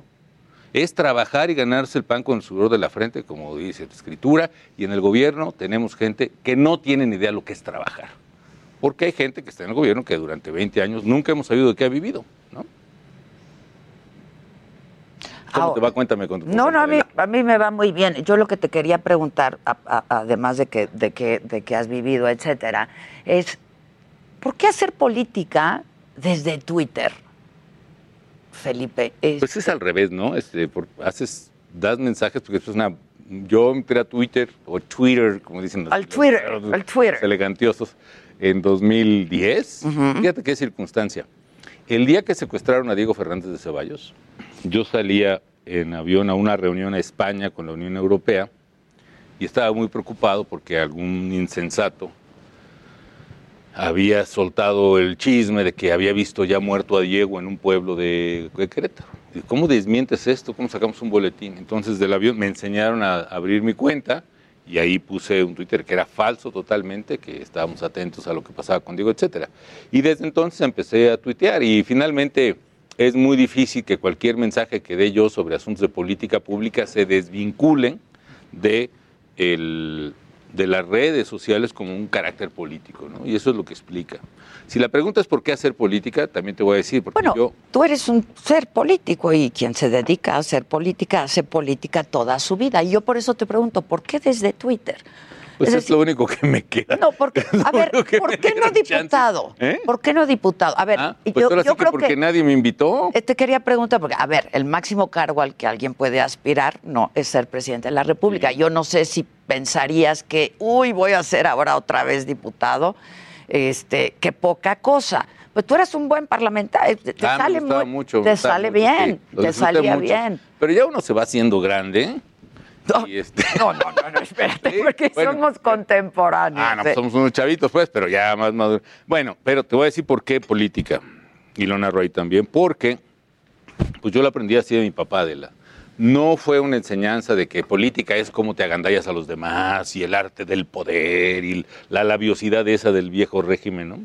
Es trabajar y ganarse el pan con el sudor de la frente, como dice la escritura, y en el gobierno tenemos gente que no tiene ni idea lo que es trabajar. Porque hay gente que está en el gobierno que durante 20 años nunca hemos sabido de qué ha vivido, ¿no? ¿Cómo te va? Cuéntame con No, no, a mí, a mí me va muy bien. Yo lo que te quería preguntar, a- a- además de que, de, que, de que has vivido, etcétera, es ¿por qué hacer política desde Twitter, Felipe? Es- Pues es al revés, ¿no? Este, por- haces, das mensajes porque eso es una. Yo entré a Twitter o Twitter, como dicen los, Al Twitter, los- al Twitter. los elegantiosos, en 2010. Fíjate qué circunstancia. El día que secuestraron a Diego Fernández de Ceballos, yo salía en avión a una reunión a España con la Unión Europea y estaba muy preocupado porque algún insensato había soltado el chisme de que había visto ya muerto a Diego en un pueblo de, Querétaro. ¿Cómo desmientes esto? ¿Cómo sacamos un boletín? Entonces del avión me enseñaron a abrir mi cuenta y ahí puse un Twitter que era falso totalmente, que estábamos atentos a lo que pasaba con Diego, etcétera. Y desde entonces empecé a tuitear y finalmente es muy difícil que cualquier mensaje que dé yo sobre asuntos de política pública se desvinculen de el- de las redes sociales como un carácter político, ¿no? Y eso es lo que explica. Si la pregunta es por qué hacer política, también te voy a decir, porque Bueno, yo tú eres un ser político y quien se dedica a hacer política hace política toda su vida. Y yo por eso te pregunto, ¿por qué desde Twitter? Pues es es, lo único que me queda. No, porque, a ver, ¿por qué no diputado? ¿Eh? ¿Por qué no diputado? A ver, Pues yo, ahora sí yo que creo porque que nadie me invitó. eh, te quería preguntar, porque, a ver, el máximo cargo al que alguien puede aspirar no es ser presidente de la República. Yo no sé si pensarías que, uy, voy a ser ahora otra vez diputado, este, qué poca cosa. Pues tú eres un buen parlamentario, te Ah, sale muy, mucho, te sale mucho, bien, sí, te salía mucho. bien. Pero ya uno se va haciendo grande. Y este- No, no, no, no, espérate, porque bueno. somos contemporáneos. Ah, no, ¿eh? pues somos unos chavitos, pues, pero ya más maduros. Bueno, pero te voy a decir por qué política. Y lo narro ahí también. Porque, pues yo lo aprendí así de mi papá, de la. No fue una enseñanza de que política es cómo te agandallas a los demás y el arte del poder y la labiosidad esa del viejo régimen, ¿no?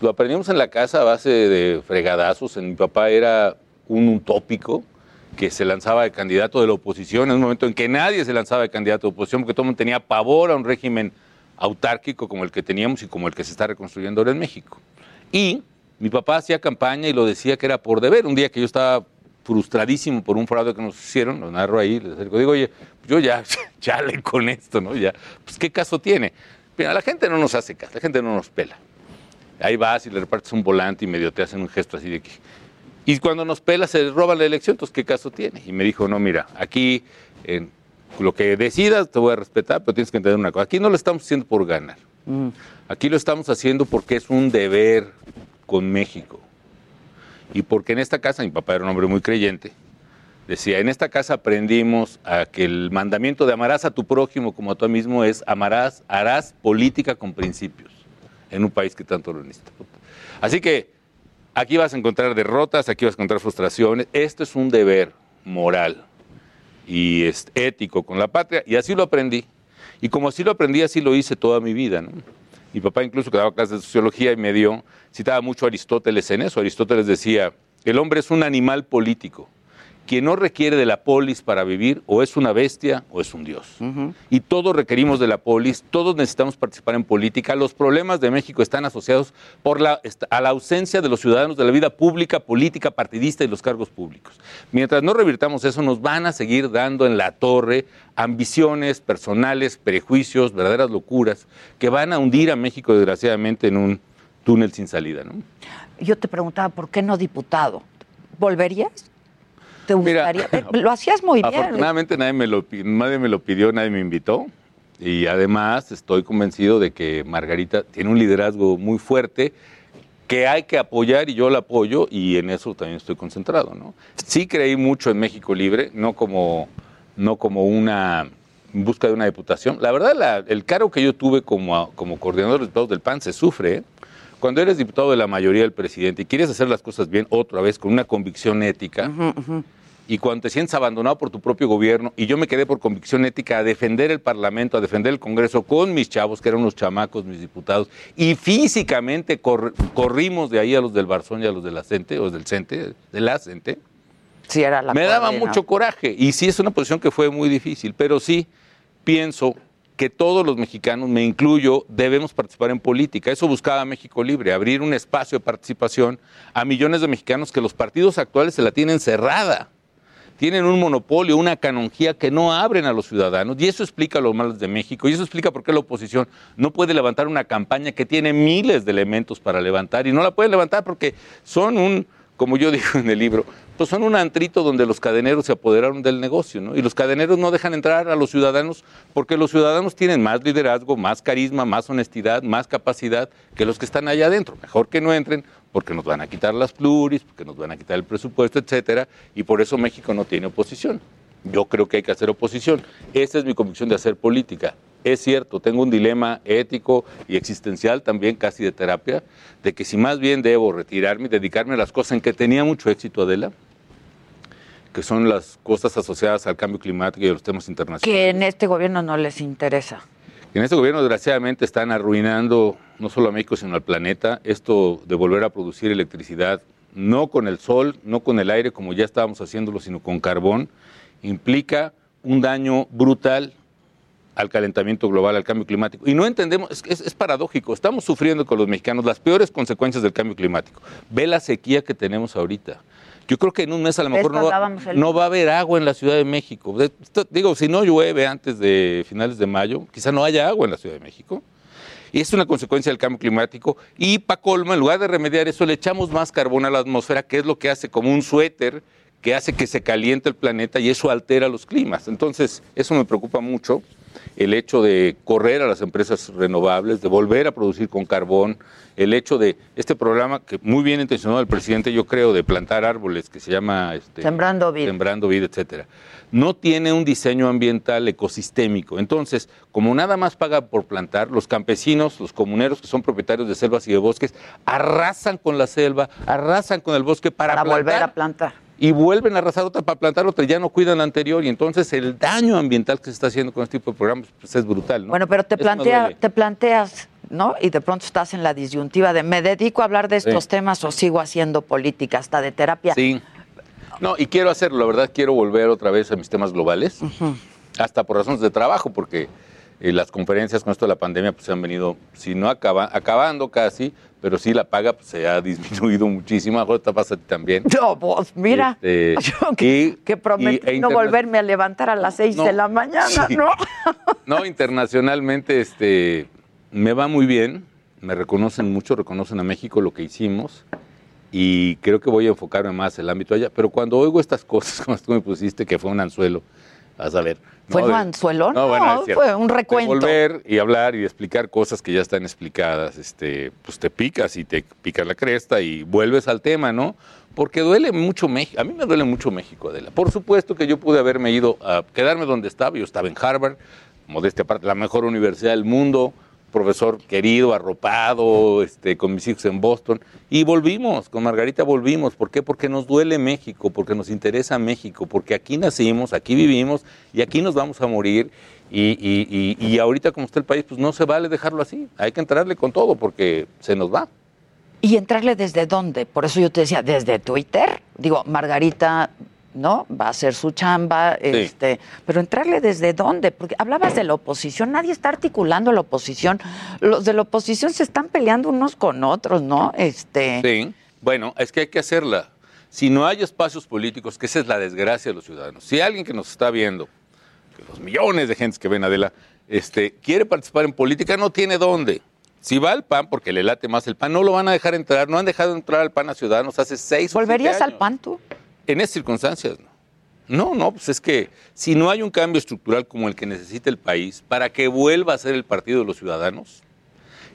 Lo aprendimos en la casa a base de fregadazos. En mi papá era un utópico que se lanzaba de candidato de la oposición en un momento en que nadie se lanzaba de candidato de oposición porque todo el mundo tenía pavor a un régimen autárquico como el que teníamos y como el que se está reconstruyendo ahora en México. Y mi papá hacía campaña y lo decía que era por deber. Un día que yo estaba frustradísimo por un fraude que nos hicieron, lo narro ahí, les acerco, digo, oye, yo ya, chale con esto, ¿no? Ya, pues qué caso tiene. Mira, la gente no nos hace caso, la gente no nos pela. Ahí vas y le repartes un volante y medio te hacen un gesto así de que... Y cuando nos pela se les roban la elección, entonces ¿qué caso tiene? Y me dijo, no, mira, aquí en lo que decidas te voy a respetar, pero tienes que entender una cosa. Aquí no lo estamos haciendo por ganar. Aquí lo estamos haciendo porque es un deber con México. Y porque en esta casa, mi papá era un hombre muy creyente, decía, en esta casa aprendimos a que el mandamiento de amarás a tu prójimo como a tú mismo es amarás, harás política con principios en un país que tanto lo necesita. Así que aquí vas a encontrar derrotas, aquí vas a encontrar frustraciones. Esto es un deber moral y es ético con la patria y así lo aprendí. Y como así lo aprendí, así lo hice toda mi vida. Mi papá incluso que daba clases de sociología y me dio, citaba mucho a Aristóteles en eso. Aristóteles decía, el hombre es un animal político. Quien no requiere de la polis para vivir o es una bestia o es un dios. Y todos requerimos de la polis, todos necesitamos participar en política. Los problemas de México están asociados por la, a la ausencia de los ciudadanos de la vida pública, política, partidista y los cargos públicos. Mientras no revirtamos eso, nos van a seguir dando en la torre ambiciones personales, prejuicios, verdaderas locuras, que van a hundir a México, desgraciadamente, en un túnel sin salida. ¿no? Yo te preguntaba, ¿por qué no diputado? ¿Volverías? ¿Te gustaría? Eh, lo hacías muy bien. Afortunadamente nadie me, lo, nadie me lo pidió, nadie me invitó. Y además estoy convencido de que Margarita tiene un liderazgo muy fuerte que hay que apoyar y yo la apoyo y en eso también estoy concentrado, ¿no? Sí creí mucho en México Libre, no como, no como una en busca de una diputación. La verdad, la- el cargo que yo tuve como, como coordinador de diputados del PAN se sufre, ¿eh? Cuando eres diputado de la mayoría del presidente y quieres hacer las cosas bien otra vez con una convicción ética, y cuando te sientes abandonado por tu propio gobierno, y yo me quedé por convicción ética a defender el Parlamento, a defender el Congreso con mis chavos, que eran unos chamacos, mis diputados, y físicamente corr- corrimos de ahí a los del Barzón y a los de la CENTE, o del CENTE, de la CENTE, Sí, era la me daba mucho coraje. Y sí es una posición que fue muy difícil, pero sí pienso que todos los mexicanos, me incluyo, debemos participar en política. Eso buscaba México Libre, abrir un espacio de participación a millones de mexicanos que los partidos actuales se la tienen cerrada. Tienen un monopolio, una canonjía que no abren a los ciudadanos. Y eso explica los males de México. Y eso explica por qué la oposición no puede levantar una campaña que tiene miles de elementos para levantar. Y no la puede levantar porque son un, como yo digo en el libro, pues son un antrito donde los cadeneros se apoderaron del negocio, ¿no? Y los cadeneros no dejan entrar a los ciudadanos porque los ciudadanos tienen más liderazgo, más carisma, más honestidad, más capacidad que los que están allá adentro. Mejor que no entren porque nos van a quitar las pluris, porque nos van a quitar el presupuesto, etcétera, y por eso México no tiene oposición. Yo creo que hay que hacer oposición. Esa es mi convicción de hacer política. Es cierto, tengo un dilema ético y existencial también, casi de terapia, de que si más bien debo retirarme y dedicarme a las cosas en que tenía mucho éxito, Adela, que son las cosas asociadas al cambio climático y a los temas internacionales. Que en este gobierno no les interesa. En este gobierno, desgraciadamente, están arruinando no solo a México, sino al planeta. Esto de volver a producir electricidad, no con el sol, no con el aire, como ya estábamos haciéndolo, sino con carbón, implica un daño brutal al calentamiento global, al cambio climático. Y no entendemos, es, es- es paradójico, estamos sufriendo con los mexicanos las peores consecuencias del cambio climático. Ve la sequía que tenemos ahorita. Yo creo que en un mes a lo mejor no va, no a haber agua en la Ciudad de México. De- esto- digo, si no llueve antes de finales de mayo, quizá no haya agua en la Ciudad de México. Y es una consecuencia del cambio climático. Y para colmo, en lugar de remediar eso, le echamos más carbón a la atmósfera, que es lo que hace como un suéter que hace que se caliente el planeta y eso altera los climas. Entonces, eso me preocupa mucho, el hecho de correr a las empresas renovables, de volver a producir con carbón, el hecho de este programa que muy bien intencionado el presidente, yo creo, de plantar árboles, que se llama... este, Sembrando vida. Sembrando vida, etcétera. No tiene un diseño ambiental ecosistémico. Entonces, como nada más paga por plantar, los campesinos, los comuneros que son propietarios de selvas y de bosques, arrasan con la selva, arrasan con el bosque para, Para volver a plantar. Y vuelven a arrasar otra para plantar otra, ya no cuidan la anterior y entonces el daño ambiental que se está haciendo con este tipo de programas pues, es brutal. ¿no? Bueno, pero te, plantea, te planteas, ¿no? Y de pronto estás en la disyuntiva de me dedico a hablar de estos Sí. temas o sigo haciendo política, hasta de terapia. Sí. No, y quiero hacerlo, la verdad, quiero volver otra vez a mis temas globales, hasta por razones de trabajo, porque eh, las conferencias con esto de la pandemia pues, se han venido, si no acaba, acabando casi, pero sí la paga pues, se ha disminuido muchísimo. Ahora te pasa a ti también. No, vos, mira, Este, yo que, y- que prometí y- e no volverme a levantar a las seis No, de la mañana, sí. ¿no? No, internacionalmente este, me va muy bien, me reconocen mucho, reconocen a México lo que hicimos y creo que voy a enfocarme más en el ámbito allá. Pero cuando oigo estas cosas, como tú me pusiste, que fue un anzuelo, a saber. ¿Fue ¿no? anzuelo? No, bueno, cierto. fue un recuento. volver y hablar y explicar cosas que ya están explicadas, este, pues te picas y te picas la cresta y vuelves al tema, ¿no? Porque duele mucho México. A mí me duele mucho México, Adela. Por supuesto que yo pude haberme ido a quedarme donde estaba. Yo estaba en Harvard, modestia aparte, la mejor universidad del mundo, profesor querido, arropado, este, con mis hijos en Boston. Y volvimos, con Margarita volvimos. ¿Por qué? Porque nos duele México, porque nos interesa México, porque aquí nacimos, aquí vivimos y aquí nos vamos a morir. Y, y- y- y ahorita como está el país, pues no se vale dejarlo así. Hay que entrarle con todo porque se nos va. ¿Y entrarle desde dónde? Por eso yo te decía, desde Twitter. Digo, Margarita, ¿no? Va a hacer su chamba, este, pero entrarle desde dónde? Porque hablabas de la oposición, nadie está articulando la oposición. Los de la oposición se están peleando unos con otros, ¿no? Este, Sí, bueno, es que hay que hacerla. Si no hay espacios políticos, que esa es la desgracia de los ciudadanos. Si alguien que nos está viendo, que los millones de gentes que ven Adela, este, quiere participar en política, no tiene dónde. Si va al PAN, porque le late más el PAN, no lo van a dejar entrar. No han dejado entrar al PAN a Ciudadanos hace seis o siete ¿Volverías al años. PAN tú? En esas circunstancias, no. No, no, pues es que si no hay un cambio estructural como el que necesita el país para que vuelva a ser el partido de los ciudadanos,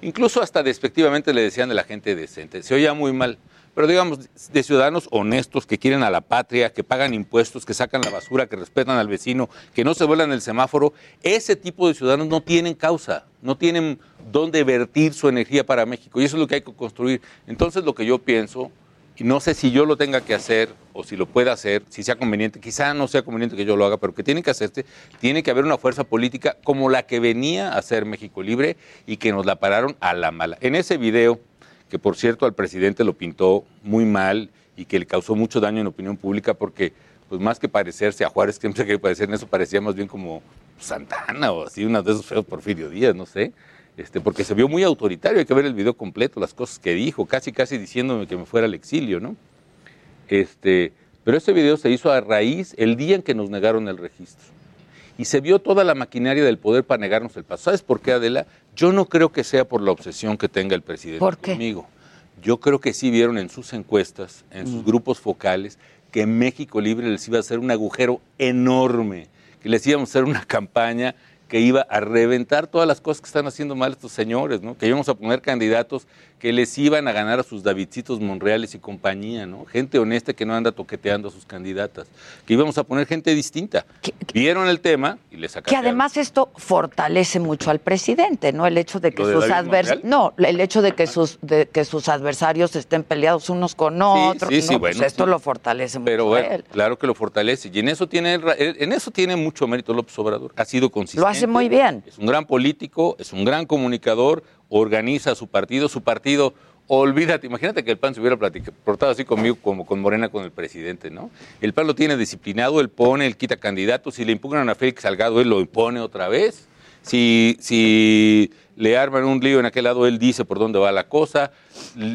Incluso hasta despectivamente le decían de la gente decente. Se oía muy mal. Pero digamos, de ciudadanos honestos que quieren a la patria, que pagan impuestos, que sacan la basura, que respetan al vecino, que no se vuelan el semáforo, ese tipo de ciudadanos no tienen causa, no tienen dónde vertir su energía para México. Y eso es lo que hay que construir. Entonces lo que yo pienso, no sé si yo lo tenga que hacer o si lo pueda hacer, si sea conveniente, quizá no sea conveniente que yo lo haga, pero que tiene que hacerse, tiene que haber una fuerza política como la que venía a ser México Libre y que nos la pararon a la mala. En ese video que por cierto al presidente lo pintó muy mal y que le causó mucho daño en opinión pública porque pues más que parecerse a Juárez, que siempre que parecer en eso parecía más bien como Santana o así, uno de esos feos Porfirio Díaz, no sé, este, porque se vio muy autoritario, hay que ver el video completo, las cosas que dijo, casi casi diciéndome que me fuera al exilio, ¿no? Este, pero ese video se hizo a raíz el día en que nos negaron el registro. Y se vio toda la maquinaria del poder para negarnos el paso. ¿Sabes por qué, Adela? Yo no creo que sea por la obsesión que tenga el presidente ¿Por qué? conmigo. Yo creo que sí vieron en sus encuestas, en sus Mm. grupos focales, que México Libre les iba a hacer un agujero enorme, que les íbamos a hacer una campaña que iba a reventar todas las cosas que están haciendo mal estos señores, ¿no? Que íbamos a poner candidatos que les iban a ganar a sus Davidcitos Monreales y compañía, ¿no? Gente honesta que no anda toqueteando a sus candidatas. Que íbamos a poner gente distinta. Vieron el tema y les Que sacaron. además esto fortalece mucho al presidente, ¿no? El hecho de que ¿Lo de sus David adversarios, no, el hecho de que sus de que sus adversarios estén peleados unos con otros, sí, sí, no, pues bueno, esto sí. lo fortalece mucho Pero a bueno, él. claro que lo fortalece. Y en eso tiene en eso tiene mucho mérito López Obrador. Ha sido consistente. Lo hace muy bien. Es un gran político, es un gran comunicador, organiza su partido, su partido. Olvídate, imagínate que el PAN se hubiera platica- portado así conmigo como con Morena con el presidente, ¿no? El PAN lo tiene disciplinado, él pone, él quita candidatos, si le impugnan a Félix Salgado, él lo impone otra vez. Si, si le arman un lío en aquel lado, él dice por dónde va la cosa.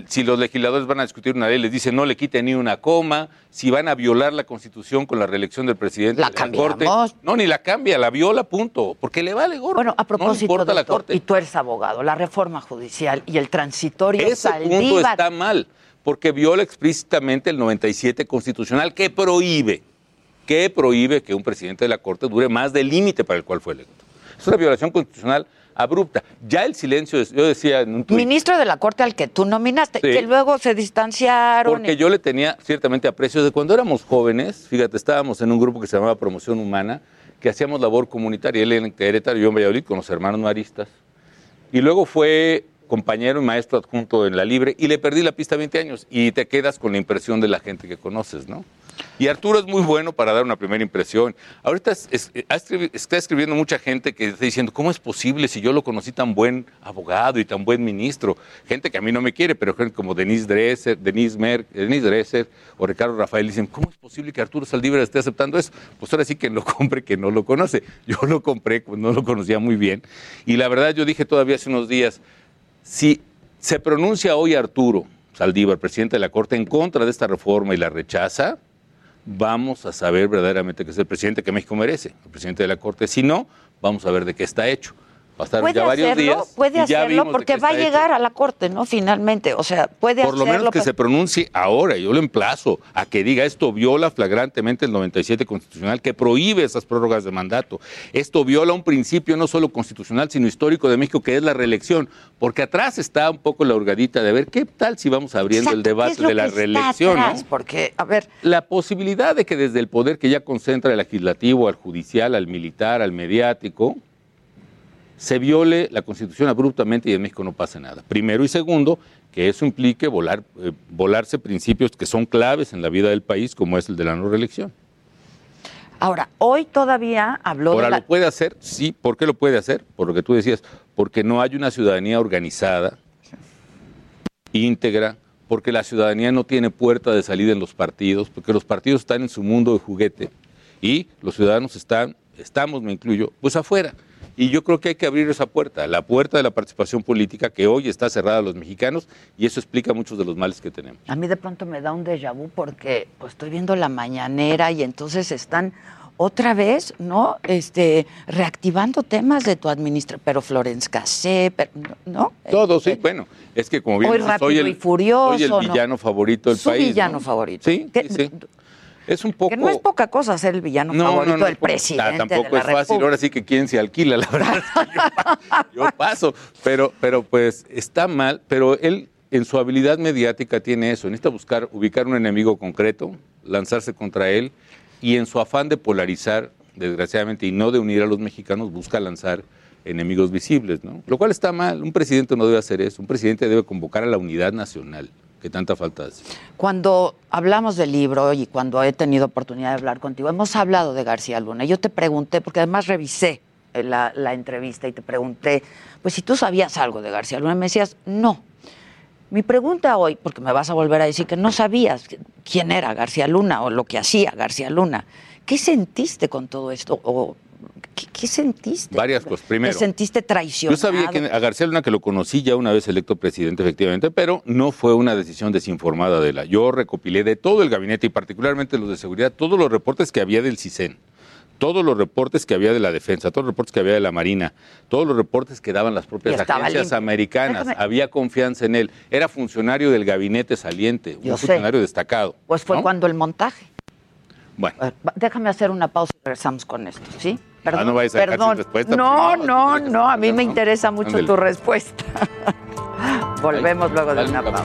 Si los legisladores van a discutir una ley, les dice no le quite ni una coma. Si van a violar la constitución con la reelección del presidente La de la Corte, no, ni la cambia, la viola, punto. Porque le vale gorro. Bueno, a propósito, no le importa la doctor, Corte. y tú eres abogado, la reforma judicial y el transitorio Ese punto Saldívar. está mal, porque viola explícitamente el 97 constitucional que prohíbe, que prohíbe que un presidente de la Corte dure más del límite para el cual fue electo. Es una violación constitucional abrupta. Ya el silencio, yo decía en un tuit, Ministro de la Corte al que tú nominaste, Sí. que luego se distanciaron. porque yo le tenía ciertamente aprecio de cuando éramos jóvenes, fíjate, estábamos en un grupo que se llamaba Promoción Humana, que hacíamos labor comunitaria, él en Querétaro y yo en Valladolid con los hermanos maristas. Y luego fue compañero y maestro adjunto en la Libre y le perdí la pista 20 años y te quedas con la impresión de la gente que conoces, ¿no? Y Arturo es muy bueno para dar una primera impresión. Ahorita está escribiendo mucha gente que está diciendo, ¿cómo es posible si yo lo conocí tan buen abogado y tan buen ministro? Gente que a mí no me quiere, pero gente como Denise Dresser, Denise, Mer, Denise Dresser o Ricardo Rafael dicen, ¿cómo es posible que Arturo Saldívar esté aceptando eso? Pues ahora sí que lo compre que no lo conoce. Yo lo compré, pues no lo conocía muy bien. Y la verdad yo dije todavía hace unos días, si se pronuncia hoy Arturo Saldívar, presidente de la Corte, en contra de esta reforma y la rechaza, vamos a saber verdaderamente que es el presidente que México merece, el presidente de la Corte. Si no, vamos a ver de qué está hecho. Puede ya varios hacerlo, días. puede hacerlo porque va a hecho. llegar a la corte, ¿no? Finalmente, o sea, puede Por lo hacerlo. menos que se pronuncie ahora. Yo lo emplazo a que diga esto viola flagrantemente el 97 constitucional que prohíbe esas prórrogas de mandato. Esto viola un principio no solo constitucional, sino histórico de México, que es la reelección. Porque atrás está un poco la hurgadita de ver qué tal si vamos abriendo el Exacto, ¿qué debate lo de la reelección. Porque, a ver, La posibilidad de que desde el poder que ya concentra el legislativo, al judicial, al militar, al mediático, se viole la Constitución abruptamente y en México no pase nada. Primero y segundo, que eso implique volar, eh, volarse principios que son claves en la vida del país, como es el de la no reelección. ahora, hoy todavía habló Ahora, de la... ¿lo puede hacer? Sí. ¿Por qué lo puede hacer? Por lo que tú decías, porque no hay una ciudadanía organizada, íntegra, porque la ciudadanía no tiene puerta de salida en los partidos, porque los partidos están en su mundo de juguete y los ciudadanos están, estamos, me incluyo, pues afuera. Y yo creo que hay que abrir esa puerta, la puerta de la participación política que hoy está cerrada a los mexicanos y eso explica muchos de los males que tenemos. A mí de pronto me da un déjà vu porque pues, estoy viendo la mañanera y entonces están otra vez, ¿no? Este, reactivando temas de tu administración, pero Florence Cassé, pero, ¿no? Todo, sí, bueno, es que como bien Hoy soy el, y Furioso, soy el ¿no? villano favorito del Su país. villano ¿no? favorito. Sí, ¿Qué- sí, sí. Es un poco... Que no es poca cosa ser el villano favorito del poco- presidente tampoco de la es fácil, ahora sí que quién se alquila, la verdad. yo paso, pero, pero pues está mal, pero él en su habilidad mediática tiene eso, necesita buscar, ubicar un enemigo concreto, lanzarse contra él y en su afán de polarizar, desgraciadamente, y no de unir a los mexicanos, busca lanzar enemigos visibles, ¿no? Lo cual está mal, un presidente no debe hacer eso, un presidente debe convocar a la unidad nacional, que tanta falta hace. Cuando hablamos del libro y cuando he tenido oportunidad de hablar contigo, hemos hablado de García Luna. Yo te pregunté, porque además revisé eh, la, entrevista y te pregunté, pues si tú sabías algo de García Luna, me decías, no. Mi pregunta hoy, porque me vas a volver a decir que no sabías quién era García Luna o lo que hacía García Luna, ¿qué sentiste con todo esto? ¿Qué, qué sentiste? Varias cosas. Primero, ¿Te sentiste traicionado? Yo sabía que a García Luna, que lo conocí ya una vez electo presidente, efectivamente, pero no fue una decisión desinformada de la. Yo recopilé de todo el gabinete y particularmente los de seguridad, todos los reportes que había del CISEN, todos los reportes que había de la defensa, todos los reportes que había de la Marina, todos los reportes que daban las propias agencias limpio. americanas. Déjame- Había confianza en él. Era funcionario del gabinete saliente, Yo un sé. funcionario destacado. Pues fue ¿no? cuando el montaje. Bueno. Déjame hacer una pausa y regresamos con esto, ¿sí? Perdón, Ah, no vayas a dejar sin perdón. respuesta, No, pues, no, no, a mí me interesa mucho tu respuesta. Volvemos luego de una pausa.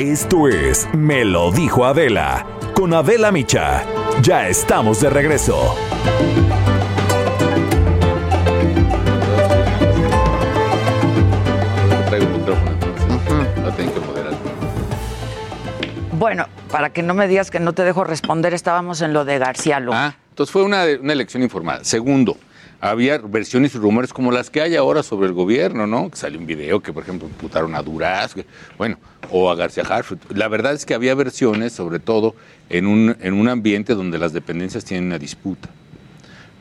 Esto es Me lo dijo Adela con Adela Micha. Ya estamos de regreso. Traigo un micrófono, entonces lo tengo que moderar. Bueno, para que no me digas que no te dejo responder, estábamos en lo de García Luna. Ah, entonces fue una, una elección informada. Segundo, había versiones y rumores como las que hay ahora sobre el gobierno, ¿no? Que salió un video que, por ejemplo, imputaron a Duraz, bueno, o a García Harfuch. La verdad es que había versiones, sobre todo, en un, en un ambiente donde las dependencias tienen una disputa.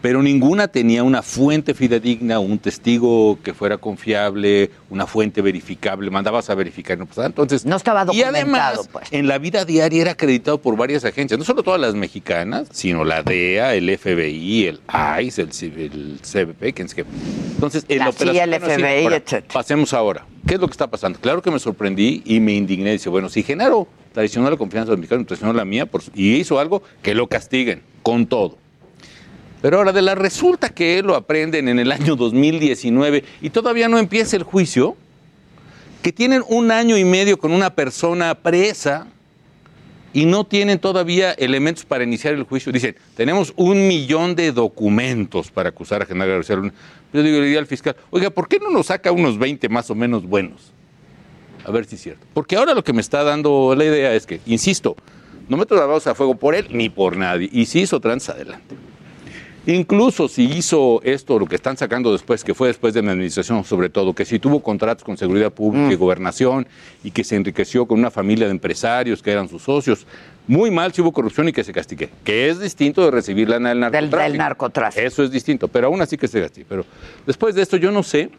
Pero ninguna tenía una fuente fidedigna, un testigo que fuera confiable, una fuente verificable. Mandabas a verificar, y no pasaba. Entonces, no estaba y documentado, además, pues. en la vida diaria era acreditado por varias agencias, no solo todas las mexicanas, sino la DEA, el FBI, el ICE, el, el CBP, quién qué. Entonces, en La CIA, el FBI, ahora. Pasemos ahora. ¿Qué es lo que está pasando? Claro que me sorprendí y me indigné. Dice, bueno, si Genaro traicionó la confianza de los mexicanos, traicionó la mía por y hizo algo, que lo castiguen con todo. Pero ahora de la resulta que lo aprenden en el año 2019 y todavía no empieza el juicio, que tienen un año y medio con una persona presa y no tienen todavía elementos para iniciar el juicio. Dicen, tenemos un millón de documentos para acusar a Genaro García Luna. Yo digo, le al fiscal, oiga, ¿por qué no nos saca unos 20 más o menos buenos? A ver si es cierto. Porque ahora lo que me está dando la idea es que, insisto, no meto la a fuego por él ni por nadie. Y si hizo trans, adelante. Incluso si hizo esto, lo que están sacando después, que fue después de mi administración sobre todo, que si tuvo contratos con seguridad pública y gobernación y que se enriqueció con una familia de empresarios que eran sus socios, muy mal si hubo corrupción y que se castigue, que es distinto de recibir lana del narcotráfico. del narcotráfico. Eso es distinto, pero aún así que se castigue. Pero después de esto yo no sé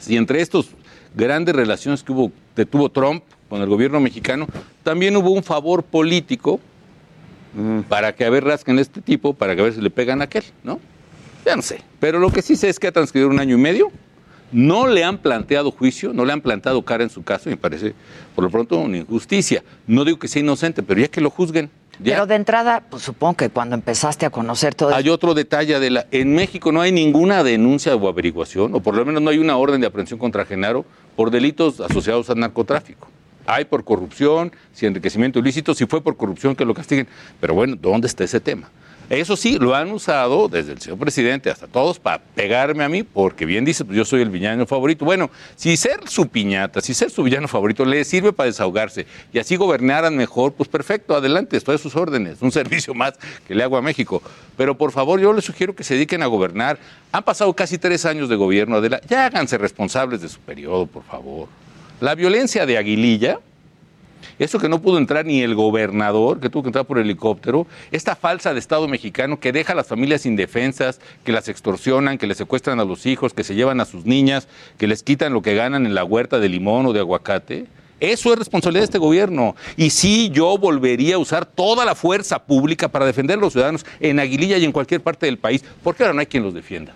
si entre estos grandes relaciones que hubo, que tuvo Trump con el gobierno mexicano, también hubo un favor político para que a ver rasquen este tipo, para que a ver si le pegan a aquel, ¿no? Ya no sé. Pero lo que sí sé es que ha transcurrido un año y medio, no le han planteado juicio, no le han plantado cara en su caso, y me parece, por lo pronto, una injusticia. No digo que sea inocente, pero ya que lo juzguen. Ya. Pero de entrada, pues supongo que cuando empezaste a conocer todo Hay otro detalle, Adela. En México no hay ninguna denuncia o averiguación, o por lo menos no hay una orden de aprehensión contra Genaro por delitos asociados al narcotráfico. Hay por corrupción, si enriquecimiento ilícito, si fue por corrupción que lo castiguen. Pero bueno, ¿dónde está ese tema? Eso sí, lo han usado desde el señor presidente hasta todos para pegarme a mí, porque bien dice, pues yo soy el villano favorito. Bueno, si ser su piñata, si ser su villano favorito le sirve para desahogarse y así gobernaran mejor, pues perfecto, adelante, estoy a sus órdenes, un servicio más que le hago a México. Pero por favor, yo les sugiero que se dediquen a gobernar. Han pasado casi tres años de gobierno, Adela, ya háganse responsables de su periodo, por favor. La violencia de Aguililla, eso que no pudo entrar ni el gobernador, que tuvo que entrar por helicóptero, esta falsa de Estado mexicano que deja a las familias indefensas, que las extorsionan, que les secuestran a los hijos, que se llevan a sus niñas, que les quitan lo que ganan en la huerta de limón o de aguacate. Eso es responsabilidad de este gobierno. Y sí, yo volvería a usar toda la fuerza pública para defender a los ciudadanos en Aguililla y en cualquier parte del país, porque ahora no hay quien los defienda.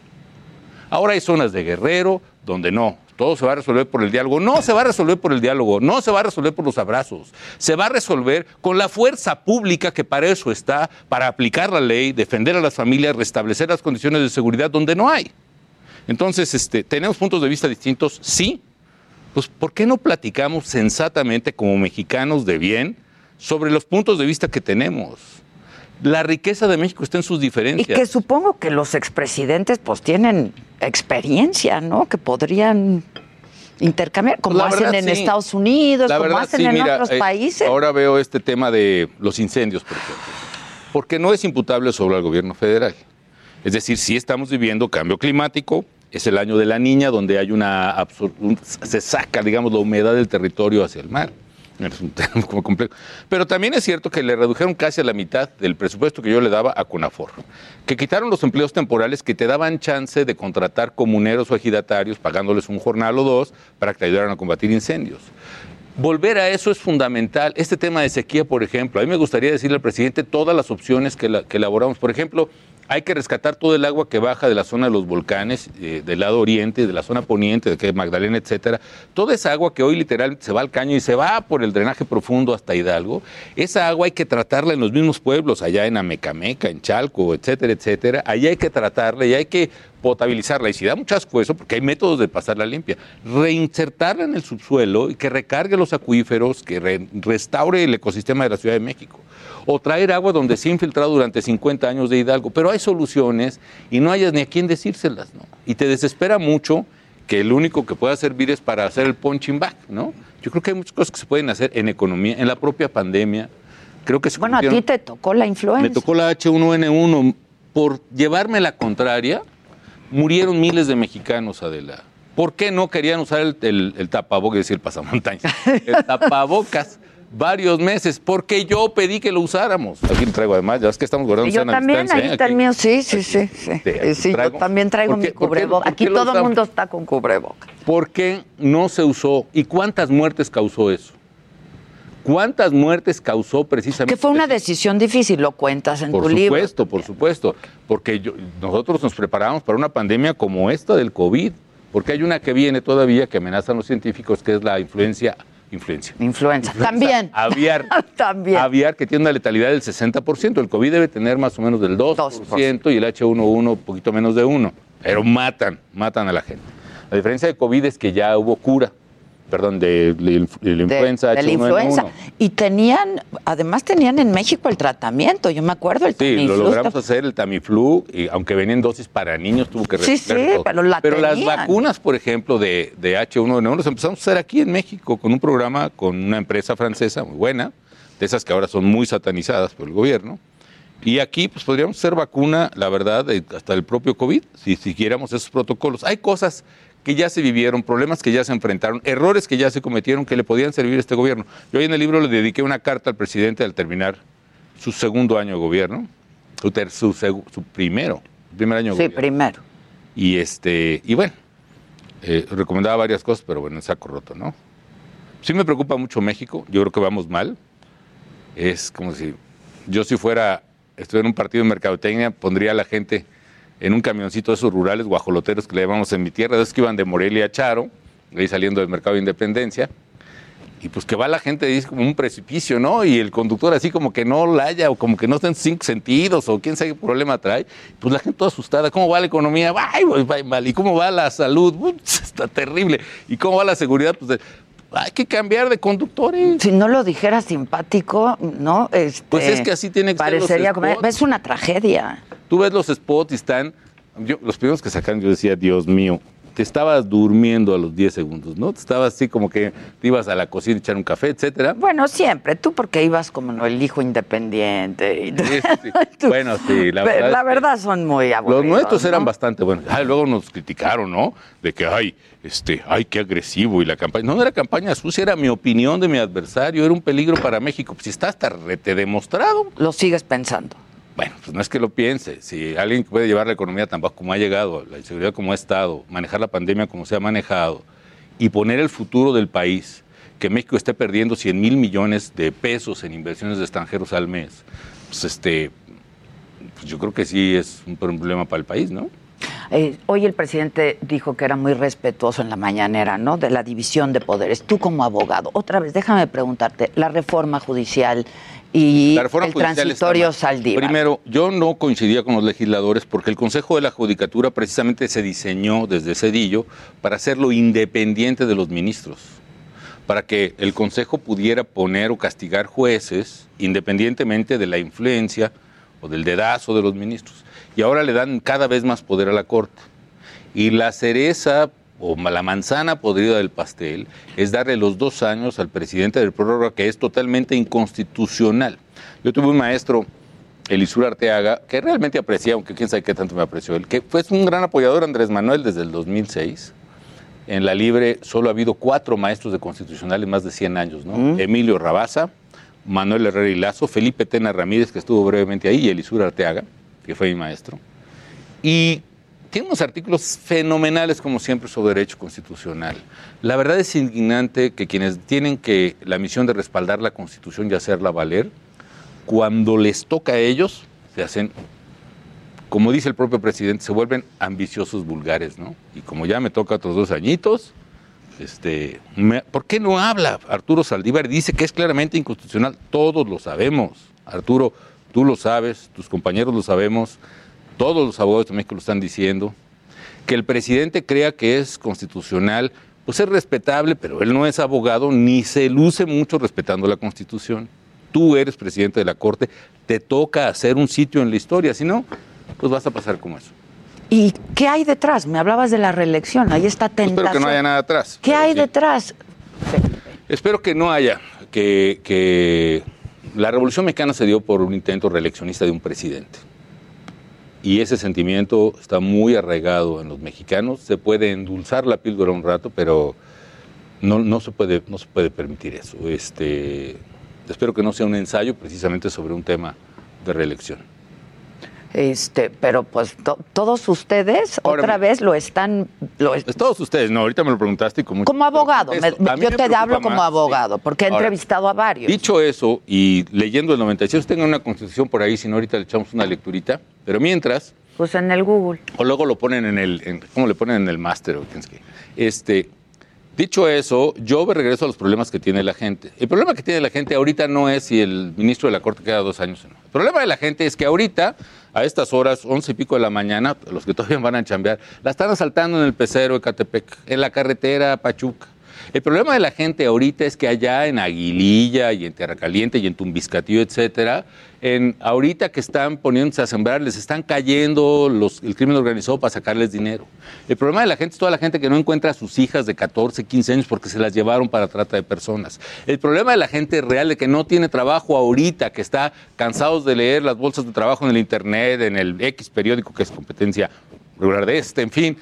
Ahora hay zonas de guerrero donde no, todo se va a resolver por el diálogo. No se va a resolver por el diálogo, no se va a resolver por los abrazos. Se va a resolver con la fuerza pública que para eso está, para aplicar la ley, defender a las familias, restablecer las condiciones de seguridad donde no hay. Entonces, este, ¿tenemos puntos de vista distintos? Sí. Pues, ¿por qué no platicamos sensatamente como mexicanos de bien sobre los puntos de vista que tenemos? La riqueza de México está en sus Y diferencias. que supongo que los expresidentes pues tienen experiencia, ¿no? Que podrían intercambiar, como La hacen verdad, en sí. Estados Unidos, La como verdad, hacen sí, en mira, otros eh, países. Ahora veo este tema de los incendios, por ejemplo. Porque no es imputable sobre el gobierno federal. Es decir, sí estamos viviendo cambio climático, es el año de la niña, donde hay una se saca, digamos, la humedad del territorio hacia el mar. Es un tema complejo. Pero también es cierto que le redujeron casi a la mitad del presupuesto que yo le daba a CONAFOR. Que quitaron los empleos temporales que te daban chance de contratar comuneros o ejidatarios pagándoles un jornal o dos para que te ayudaran a combatir incendios. Volver a eso es fundamental. Este tema de sequía, por ejemplo, a mí me gustaría decirle al presidente todas las opciones que, que elaboramos. Por ejemplo, hay que rescatar todo el agua que baja de la zona de los volcanes, eh, del lado oriente, de la zona poniente, de que Magdalena, etcétera. Toda esa agua que hoy literalmente se va al caño y se va por el drenaje profundo hasta Hidalgo, esa agua hay que tratarla en los mismos pueblos, allá en Amecameca, en Chalco, etcétera, etcétera. Allá hay que tratarla y hay que potabilizarla. Y si da mucho asco eso, porque hay métodos de pasarla limpia, reinsertarla en el subsuelo y que recargue los acuíferos, que re- restaure el ecosistema de la Ciudad de México. O traer agua donde se ha infiltrado durante 50 años de Hidalgo. Pero hay soluciones y no hayas ni a quién decírselas, ¿no? Y te desespera mucho que el único que pueda servir es para hacer el punching back, ¿no? Yo creo que hay muchas cosas que se pueden hacer en economía, en la propia pandemia. Creo que se bueno, a ti te tocó la influenza. me tocó la H1N1. Por llevarme la contraria, murieron miles de mexicanos, Adela. ¿Por qué no querían usar el, el, el tapabocas, es decir, el pasamontañas? El tapabocas varios meses, porque yo pedí que lo usáramos. Aquí lo traigo además, ya es que estamos guardando yo sana también, distancia, ahí ¿eh? está el mío, sí, sí, sí. sí. Yo también traigo ¿Por mi qué Aquí todo el mundo está con cubrebocas. ¿Por qué no se usó? ¿Y cuántas muertes causó eso? ¿Cuántas muertes causó precisamente? Que fue una decisión difícil, lo cuentas en Por tu libro. supuesto, por supuesto, porque yo- nosotros nos preparamos para una pandemia como esta del COVID, porque hay una que viene todavía que amenazan los científicos, que es la influencia, influencia. Influenza. También. Aviar. También. Aviar que tiene una letalidad del 60%. El COVID debe tener más o menos del 2%, y el H1N1 un poquito menos de 1. Pero matan, matan a la gente. La diferencia de COVID es que ya hubo cura, perdón, de, la de influenza de la H1N1. influenza. Y tenían, además tenían en México el tratamiento, yo me acuerdo, el Sí, lo Tamiflu logramos está- hacer el Tamiflu, y aunque venían dosis para niños, tuvo que Sí, sí, todo. pero la las tenían. vacunas, por ejemplo, de, de H1N1, las empezamos a hacer aquí en México con un programa con una empresa francesa muy buena, de esas que ahora son muy satanizadas por el gobierno. Y aquí, pues podríamos hacer vacuna, la verdad, hasta el propio COVID, si siguiéramos esos protocolos. Hay cosas que ya se vivieron, problemas que ya se enfrentaron, errores que ya se cometieron que le podían servir a este gobierno. Yo hoy en el libro le dediqué una carta al presidente al terminar su segundo año de gobierno, su, ter- su, su primero, primer año de Sí, gobierno. primero. Y este, y bueno, eh, recomendaba varias cosas, pero bueno, en saco roto, ¿no? Sí me preocupa mucho México, yo creo que vamos mal. Es como si yo si fuera, estuviera en un partido de mercadotecnia, pondría a la gente en un camioncito de esos rurales guajoloteros que le llamamos en mi tierra, esos que iban de Morelia a Charo, ahí saliendo del mercado de Independencia, y pues que va la gente ahí como un precipicio, ¿no? Y el conductor así como que no la haya, o como que no está en cinco sentidos, o quién sabe qué problema trae. Pues la gente toda asustada. ¿Cómo va la economía? ¡Ay, pues va mal! ¿Y cómo va la salud? Uy, está terrible. ¿Y cómo va la seguridad? Pues de- hay que cambiar de conductores. Si no lo dijera simpático, ¿no? Este, Pues es que así tiene que ser los parecería como-. Es una tragedia. Tú ves los spots y están. yo- los primeros que sacan, yo decía, Dios mío, te estabas durmiendo a los 10 segundos, ¿no? Te estabas así como que te ibas a la cocina a echar un café, etcétera. Bueno, siempre. Tú porque ibas como ¿no? el hijo independiente. y- Sí, sí. Bueno, sí, la verdad. la verdad son muy aburridos. Los nuestros eran bastante buenos. Ah, luego nos criticaron, ¿no? De que, ay, este, ay, qué agresivo y la campaña. No, no era campaña sucia, era mi opinión de mi adversario, era un peligro para México. Pues si está hasta rete demostrado. Lo sigues pensando. Bueno, pues no es que lo piense. Si alguien puede llevar la economía tan bajo como ha llegado, la inseguridad como ha estado, manejar la pandemia como se ha manejado y poner el futuro del país, que México esté perdiendo 100 mil millones de pesos en inversiones de extranjeros al mes, pues este, pues yo creo que sí es un problema para el país, ¿no? Eh, hoy el presidente dijo que era muy respetuoso en la mañanera, ¿no? De la división de poderes. Tú como abogado, otra vez, déjame preguntarte, la reforma judicial y el transitorio. Saldívar. Primero, yo no coincidía con los legisladores porque el Consejo de la Judicatura precisamente se diseñó desde Cedillo para hacerlo independiente de los ministros, para que el Consejo pudiera poner o castigar jueces independientemente de la influencia o del dedazo de los ministros. Y ahora le dan cada vez más poder a la Corte. Y la cereza o la manzana podrida del pastel es darle los dos años al presidente del prórroga, que es totalmente inconstitucional. Yo tuve un maestro, Elisur Arteaga, que realmente aprecié, aunque quién sabe qué tanto me apreció él, que fue un gran apoyador de Andrés Manuel desde el 2006. En la Libre solo ha habido cuatro maestros de constitucional en más de 100 años, ¿no? Emilio Rabaza, Manuel Herrera y Lazo, Felipe Tena Ramírez, que estuvo brevemente ahí, y Elisur Arteaga, que fue mi maestro. Y tiene unos artículos fenomenales, como siempre, sobre derecho constitucional. La verdad es indignante que quienes tienen que la misión de respaldar la Constitución y hacerla valer, cuando les toca a ellos, se hacen, como dice el propio presidente, se vuelven ambiciosos vulgares, ¿no? Y como ya me toca otros dos añitos, este, me- ¿por qué no habla Arturo Saldívar? Dice que es claramente inconstitucional. Todos lo sabemos. Arturo, tú lo sabes, tus compañeros lo sabemos, todos los abogados de México lo están diciendo. Que el presidente crea que es constitucional, pues es respetable, pero él no es abogado ni se luce mucho respetando la Constitución. Tú eres presidente de la Corte, te toca hacer un sitio en la historia, si no, pues vas a pasar como eso. ¿Y qué hay detrás? Me hablabas de la reelección, ahí está tentación. Espero que no haya nada atrás. ¿Qué hay detrás? Espero que no haya, que, que la Revolución Mexicana se dio por un intento reeleccionista de un presidente. Y ese sentimiento está muy arraigado en los mexicanos. Se puede endulzar la píldora un rato, pero no, no, se, puede, no se puede permitir eso. Este, espero que no sea un ensayo precisamente sobre un tema de reelección. Este, pero pues to- todos ustedes Ahora, otra vez lo están, lo es- Todos ustedes, no, ahorita me lo preguntaste mucho como abogado. me- me- yo te hablo como más, abogado, porque he Ahora, entrevistado a varios. Dicho eso, y leyendo el 96, tengo una constitución por ahí, si no ahorita le echamos una lecturita, pero mientras, Pues en el Google. o luego lo ponen en el, en- ¿cómo le ponen en el máster? Este, dicho eso, yo me regreso a los problemas que tiene la gente. El problema que tiene la gente ahorita no es si el ministro de la Corte queda dos años o no. El problema de la gente es que ahorita, a estas horas, once y pico de la mañana, los que todavía van a chambear, la están asaltando en el pecero de Catepec, en la carretera Pachuca. El problema de la gente ahorita es que allá en Aguililla y en Tierra Caliente y en Tumbiscatío, etcétera, en, ahorita que están poniéndose a sembrar, les están cayendo los, el crimen organizado para sacarles dinero. El problema de la gente es toda la gente que no encuentra a sus hijas de 14, 15 años porque se las llevaron para trata de personas. El problema de la gente real de que no tiene trabajo ahorita, que está cansados de leer las bolsas de trabajo en el Internet, en el X periódico que es competencia regular de este, en fin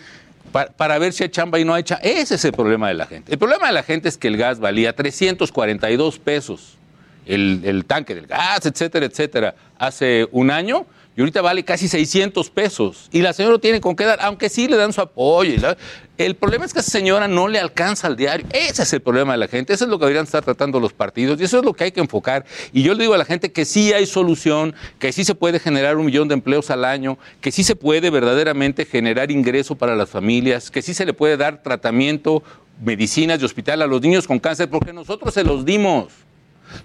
para, para ver si hay chamba y no hay chamba. Ese es el problema de la gente. El problema de la gente es que el gas valía 342 pesos, el, el tanque del gas, etcétera, etcétera, hace un año. Y ahorita vale casi 600 pesos. Y la señora tiene con qué dar, aunque sí le dan su apoyo. El problema es que esa señora no le alcanza al diario. Ese es el problema de la gente. Eso es lo que deberían estar tratando los partidos. Y eso es lo que hay que enfocar. Y yo le digo a la gente que sí hay solución, que sí se puede generar un millón de empleos al año, que sí se puede verdaderamente generar ingreso para las familias, que sí se le puede dar tratamiento, medicinas de hospital a los niños con cáncer, porque nosotros se los dimos.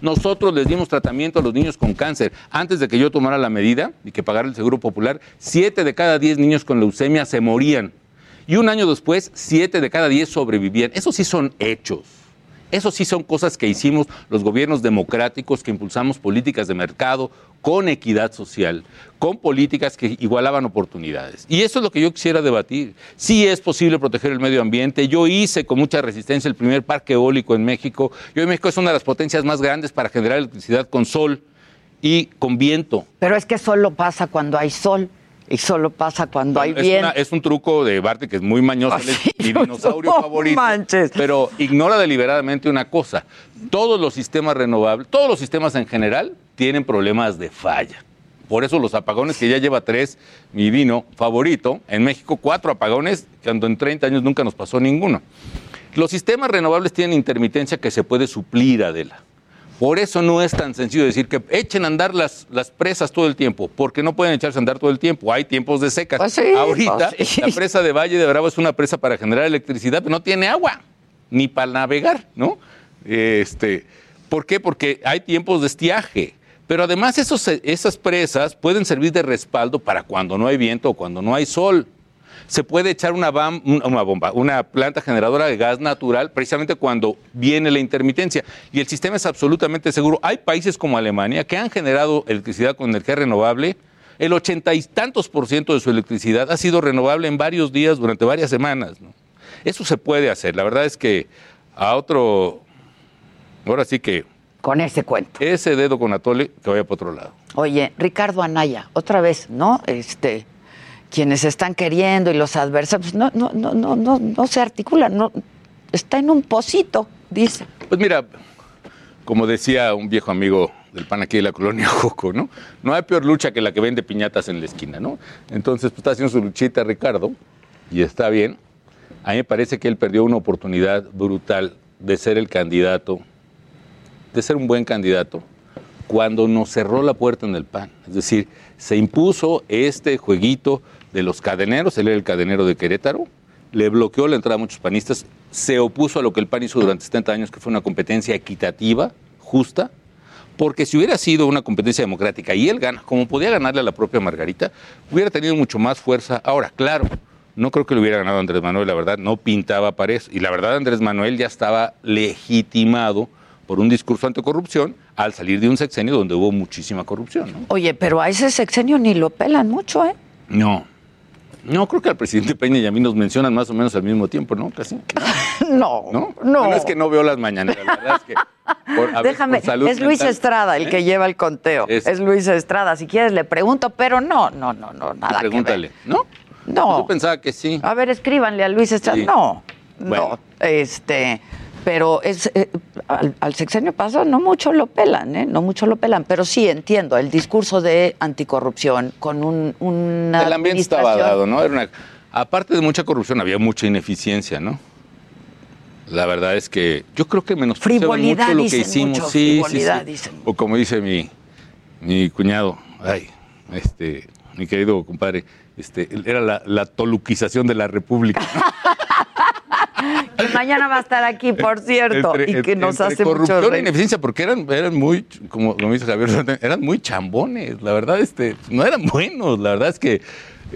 Nosotros les dimos tratamiento a los niños con cáncer. Antes de que yo tomara la medida y que pagara el Seguro Popular, siete de cada diez niños con leucemia se morían. Y un año después, siete de cada diez sobrevivían. Esos sí son hechos. Eso sí son cosas que hicimos los gobiernos democráticos, que impulsamos políticas de mercado con equidad social, con políticas que igualaban oportunidades. Y eso es lo que yo quisiera debatir. Sí es posible proteger el medio ambiente. Yo hice con mucha resistencia el primer parque eólico en México. Y hoy México es una de las potencias más grandes para generar electricidad con sol y con viento. Pero es que solo pasa cuando hay sol y solo pasa cuando hay es, una- es un truco de Barte que es muy mañoso, él es mi dinosaurio no favorito. manches. Pero ignora deliberadamente una cosa: todos los sistemas renovables, todos los sistemas en general, tienen problemas de falla. Por eso los apagones, que ya lleva tres, mi vino favorito, en México cuatro apagones, cuando en 30 años nunca nos pasó ninguno. Los sistemas renovables tienen intermitencia que se puede suplir, Adela. Por eso no es tan sencillo decir que echen a andar las, las presas todo el tiempo, porque no pueden echarse a andar todo el tiempo. Hay tiempos de secas. Pues sí, Ahorita, pues sí. la presa de Valle de Bravo es una presa para generar electricidad, pero no tiene agua, ni para navegar, ¿no? Este, ¿Por qué? Porque hay tiempos de estiaje. Pero además esos, esas presas pueden servir de respaldo para cuando no hay viento o cuando no hay sol. Se puede echar una, bam- un- una bomba, una planta generadora de gas natural precisamente cuando viene la intermitencia. Y el sistema es absolutamente seguro. Hay países como Alemania que han generado electricidad con energía renovable. El ochenta y tantos por ciento de su electricidad ha sido renovable en varios días durante varias semanas. ¿no? Eso se puede hacer. La verdad es que a otro, ahora sí que... Con ese cuento. Ese dedo con atole que vaya para otro lado. Oye, Ricardo Anaya, otra vez, ¿no? Este, quienes están queriendo y los adversarios, no, no, no, no, no, no se articulan, no, está en un pocito, dice. Pues mira, como decía un viejo amigo del pan aquí de la colonia Joco, ¿no? No hay peor lucha que la que vende piñatas en la esquina, ¿no? Entonces, pues está haciendo su luchita Ricardo y está bien. A mí me parece que él perdió una oportunidad brutal de ser el candidato, de ser un buen candidato, cuando nos cerró la puerta en el PAN. Es decir, se impuso este jueguito de los cadeneros, él era el cadenero de Querétaro, le bloqueó la entrada a muchos panistas, se opuso a lo que el PAN hizo durante 70 años, que fue una competencia equitativa, justa, porque si hubiera sido una competencia democrática y él gana, como podía ganarle a la propia Margarita, hubiera tenido mucho más fuerza. Ahora, claro, no creo que le hubiera ganado Andrés Manuel, la verdad, no pintaba para eso. Y la verdad, Andrés Manuel ya estaba legitimado por un discurso anticorrupción al salir de un sexenio donde hubo muchísima corrupción. ¿no? Oye, pero a ese sexenio ni lo pelan mucho, ¿eh? No. No, creo que al presidente Peña y a mí nos mencionan más o menos al mismo tiempo, ¿no? Casi. No, ¿No? no. Bueno, es que no veo las mañaneras, la verdad es que. por- Déjame, salud es Luis Estrada el ¿eh? que lleva el conteo. Es- Es, Luis Estrada. Si quieres le pregunto, pero no, no, no, no, nada Pregúntale, que ¿no? ver. No. Yo pensaba que sí. A ver, escríbanle a Luis Estrada. Sí. No, Bueno. no. Este, pero es eh, al, al sexenio pasado no mucho lo pelan, ¿eh? No mucho lo pelan, pero sí entiendo el discurso de anticorrupción con un, una El ambiente estaba dado, ¿no? Era una- aparte de mucha corrupción, había mucha ineficiencia, ¿no? La verdad es que yo creo que menospreciaban Frivolidad, mucho lo que hicimos. mucho, sí, sí, frivolidad, sí. dicen. O como dice mi, mi cuñado, ay, este, mi querido compadre, este, era la, la toluquización de la República. Que mañana va a estar aquí, por cierto, Entre- y que nos hace mucho corrupción e reír. ineficiencia, porque eran, eran muy, como, como dice Javier, eran muy chambones, la verdad, este, no eran buenos, la verdad es que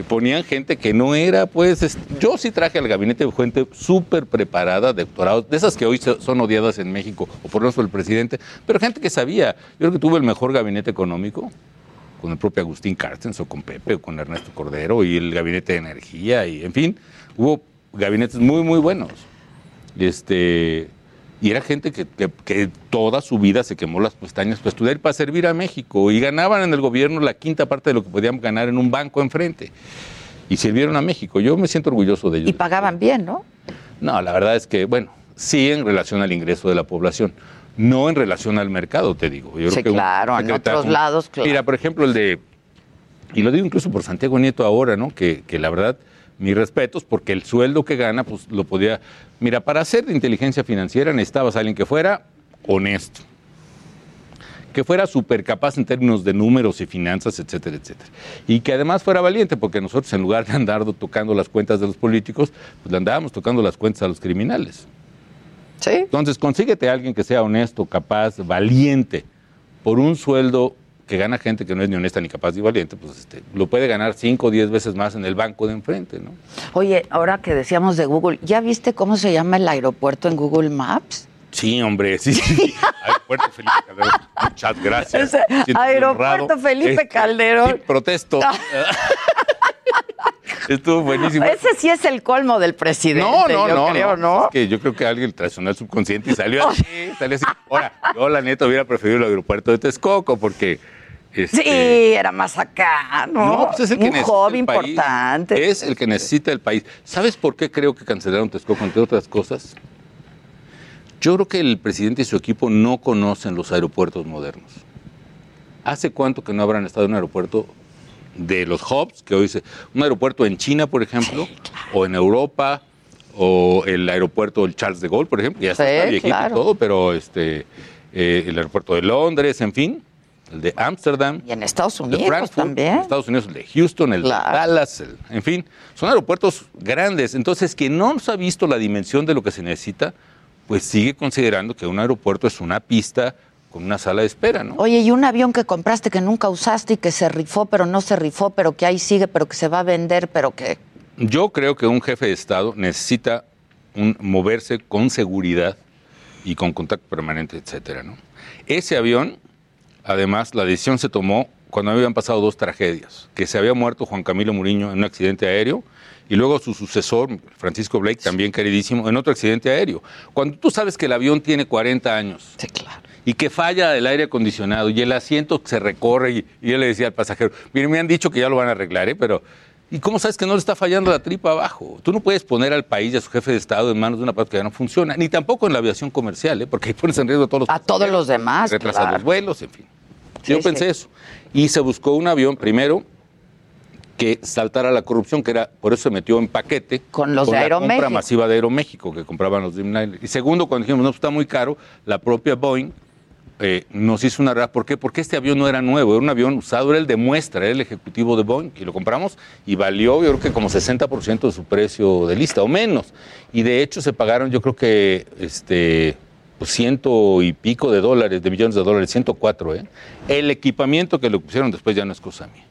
ponían gente que no era, pues, es- yo sí traje al gabinete gente súper preparada, de doctorados, de esas que hoy so- son odiadas en México, o por lo menos por el presidente, pero gente que sabía, yo creo que tuve el mejor gabinete económico, con el propio Agustín Carstens, o con Pepe, o con Ernesto Cordero, y el gabinete de energía, y en fin, hubo gabinetes muy, muy buenos. Y este y era gente que, que- que toda su vida se quemó las pestañas para estudiar y para servir a México y ganaban en el gobierno la quinta parte de lo que podían ganar en un banco enfrente y sirvieron a México. Yo me siento orgulloso de ellos. Y pagaban bien, ¿no? No, la verdad es que, bueno, sí en relación al ingreso de la población, no en relación al mercado, te digo. Yo Sí, creo que claro, en otros lados, claro. Mira, por ejemplo, el de, y lo digo incluso por Santiago Nieto ahora, ¿no? Que, que la verdad, mis respetos, porque el sueldo que gana, pues lo podía. Mira, para hacer de inteligencia financiera necesitabas a alguien que fuera honesto, que fuera súper capaz en términos de números y finanzas, etcétera, etcétera. Y que además fuera valiente, porque nosotros en lugar de andar tocando las cuentas de los políticos, pues le andábamos tocando las cuentas a los criminales. Sí. Entonces, consíguete a alguien que sea honesto, capaz, valiente, por un sueldo que gana gente que no es ni honesta ni capaz ni valiente, pues este, lo puede ganar 5 o 10 veces más en el banco de enfrente, ¿no? Oye, ahora que decíamos de Google, ¿ya viste cómo se llama el aeropuerto en Google Maps? Sí, hombre, sí, sí. Aeropuerto Felipe Calderón. Muchas gracias. Ese Aeropuerto honrado. Felipe Este, Calderón. sí, protesto. Estuvo buenísimo. Ese sí es el colmo del presidente, No, no, yo no, creo, ¿no? Es que yo creo que alguien traicionó el subconsciente y salió así, salió así. Ahora, yo la neta hubiera preferido el aeropuerto de Texcoco porque... este, Sí, era más acá, ¿no? No, pues es el que Un hobby el país. importante. Es el que necesita el país. ¿Sabes por qué creo que cancelaron Texcoco, entre otras cosas? Yo creo que el presidente y su equipo no conocen los aeropuertos modernos. ¿Hace cuánto que no habrán estado en un aeropuerto de los hubs, que hoy se... Un aeropuerto en China, por ejemplo, o en Europa, o el aeropuerto del Charles de Gaulle, por ejemplo, ya Sí, está viejito claro. todo, pero este, eh, el aeropuerto de Londres, en fin, el de Ámsterdam. Y en Estados de Unidos Frankfurt, también. en Estados Unidos, el de Houston, el Claro. de Dallas, el- en fin, son aeropuertos grandes. Entonces, quien no nos ha visto la dimensión de lo que se necesita, pues sigue considerando que un aeropuerto es una pista con una sala de espera, ¿no? Oye, y un avión que compraste que nunca usaste y que se rifó, pero no se rifó, pero que ahí sigue, pero que se va a vender, pero que... Yo creo que un jefe de Estado necesita un- moverse con seguridad y con contacto permanente, etcétera, ¿no? Ese avión, además, la decisión se tomó cuando habían pasado dos tragedias, que se había muerto Juan Camilo Muriño en un accidente aéreo y luego su sucesor, Francisco Blake, también queridísimo, en otro accidente aéreo. Cuando tú sabes que el avión tiene 40 años y que falla el aire acondicionado y el asiento se recorre y, y yo le decía al pasajero, miren, me han dicho que ya lo van a arreglar, ¿eh? pero ¿y cómo sabes que no le está fallando la tripa abajo? Tú no puedes poner al país y a su jefe de Estado en manos de una parte que ya no funciona, ni tampoco en la aviación comercial, ¿eh? porque ahí pones en riesgo a todos los A todos los demás, retrasas claro. los vuelos, en fin. Sí, Yo pensé sí. eso. Y se buscó un avión, primero, que saltara la corrupción, que era, por eso se metió en paquete Con los de la Aeroméxico. compra masiva de Aeroméxico, que compraban los Dreamliner. Y segundo, cuando dijimos, no, pues está muy caro, la propia Boeing eh, nos hizo una red. ¿Por qué? Porque este avión no era nuevo, era un avión usado, era el de muestra, era el ejecutivo de Boeing. Y lo compramos y valió, yo creo que como 60% de su precio de lista, o menos. Y de hecho se pagaron, yo creo que este pues, ciento y pico de dólares, de millones de dólares, 104, ¿eh? El equipamiento que le pusieron después ya no es cosa mía.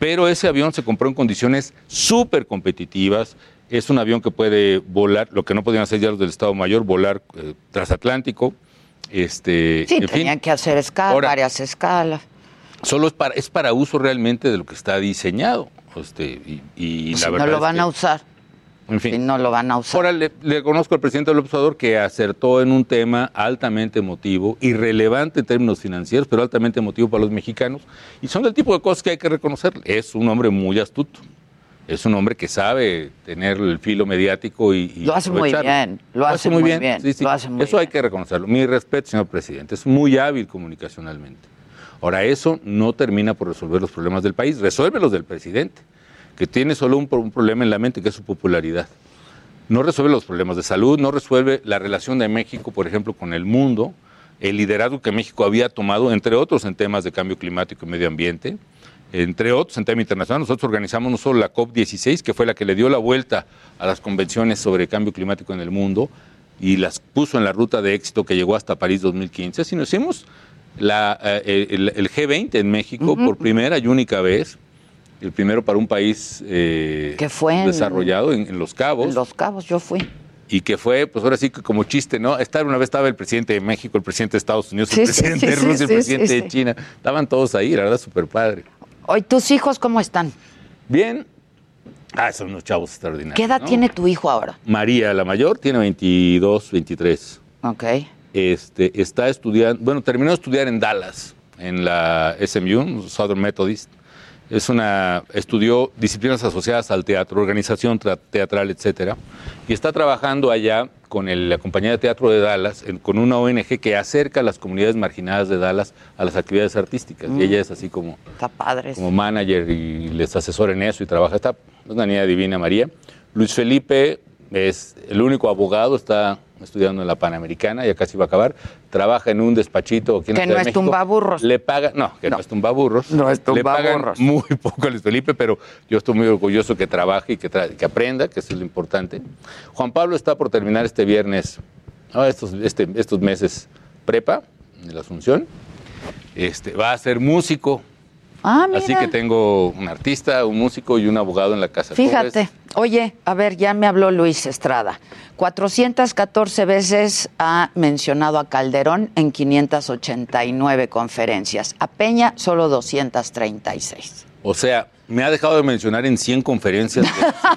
Pero ese avión se compró en condiciones súper competitivas. Es un avión que puede volar, lo que no podían hacer ya los del Estado Mayor, volar eh, transatlántico. Este, Sí, en fin, tenían que hacer escalas, Ahora- varias escalas. solo es para, es para uso realmente de lo que está diseñado. Este, y, y Si la no lo es van que- a usar. En fin. Si no lo van a usar. Ahora le, le conozco al presidente del observador que acertó en un tema altamente emotivo, irrelevante en términos financieros, pero altamente emotivo para los mexicanos. Y son del tipo de cosas que hay que reconocer. Es un hombre muy astuto. Es un hombre que sabe tener el filo mediático y. y Lo hace muy bien, lo hace muy bien, Sí, sí. lo hace muy Eso hay que reconocerlo. Mi respeto, señor presidente. Es muy hábil comunicacionalmente. Ahora, eso no termina por resolver los problemas del país. Resuelve los del presidente, que tiene solo un, un problema en la mente, que es su popularidad. No resuelve los problemas de salud, no resuelve la relación de México, por ejemplo, con el mundo, el liderazgo que México había tomado, entre otros, en temas de cambio climático y medio ambiente, entre otros en tema internacional. Nosotros organizamos no solo la COP16, que fue la que le dio la vuelta a las convenciones sobre cambio climático en el mundo y las puso en la ruta de éxito que llegó hasta París 2015, sino hicimos la, eh, el, el G20 en México por primera y única vez, el primero para un país eh, Que fue en- desarrollado en, en Los Cabos. En Los Cabos yo fui. Y que fue, pues ahora sí que como chiste, ¿no? Estar una vez estaba el presidente de México, el presidente de Estados Unidos, Sí, el presidente sí, de Rusia, el presidente de. China. Estaban todos ahí, la verdad, súper padre. Hoy, ¿tus hijos cómo están? Bien. Ah, son unos chavos extraordinarios. ¿Qué edad ¿no? tiene tu hijo ahora? María, la mayor, tiene 22, 23. Ok. Este, está estudiando, bueno, terminó de estudiar en Dallas, en la SMU, Southern Methodist. Es una, estudió disciplinas asociadas al teatro, organización tra- teatral, etcétera, y está trabajando allá con el- la compañía de teatro de Dallas, en- con una ONG que acerca a las comunidades marginadas de Dallas a las actividades artísticas. Mm. Y ella es así como, Está padre. como manager y les asesora en eso y trabaja. Está, es una niña divina, María. Luis Felipe es el único abogado, está estudiando en la Panamericana, ya casi va a acabar. Trabaja en un despachito aquí en Que no es tumbaburros. Le paga, no, que no, es tumbaburros. No es Le pagan tumbaburros. muy poco a Luis Felipe, pero yo estoy muy orgulloso que trabaje y que, tra- que aprenda, que eso es lo importante. Juan Pablo está por terminar este viernes, ah, estos, este- estos meses prepa, de la Asunción. Este, va a ser músico. Ah, mira. Así que tengo un artista, un músico y un abogado en la casa. Fíjate, oye, a ver, ya me habló Luis Estrada. 414 veces ha mencionado a Calderón en 589 conferencias. A Peña solo 236. O sea, me ha dejado de mencionar en 100 conferencias de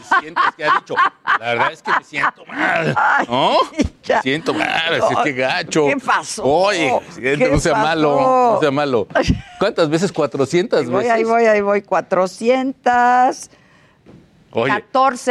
600 que ha dicho. La verdad es que me siento mal. ¿No? Me siento mal, así es que gacho. ¿Qué pasó? Oye, ¿Qué no sea pasó? malo, no sea malo. ¿Cuántas veces? 400 Voy, veces. ahí voy, ahí voy. 414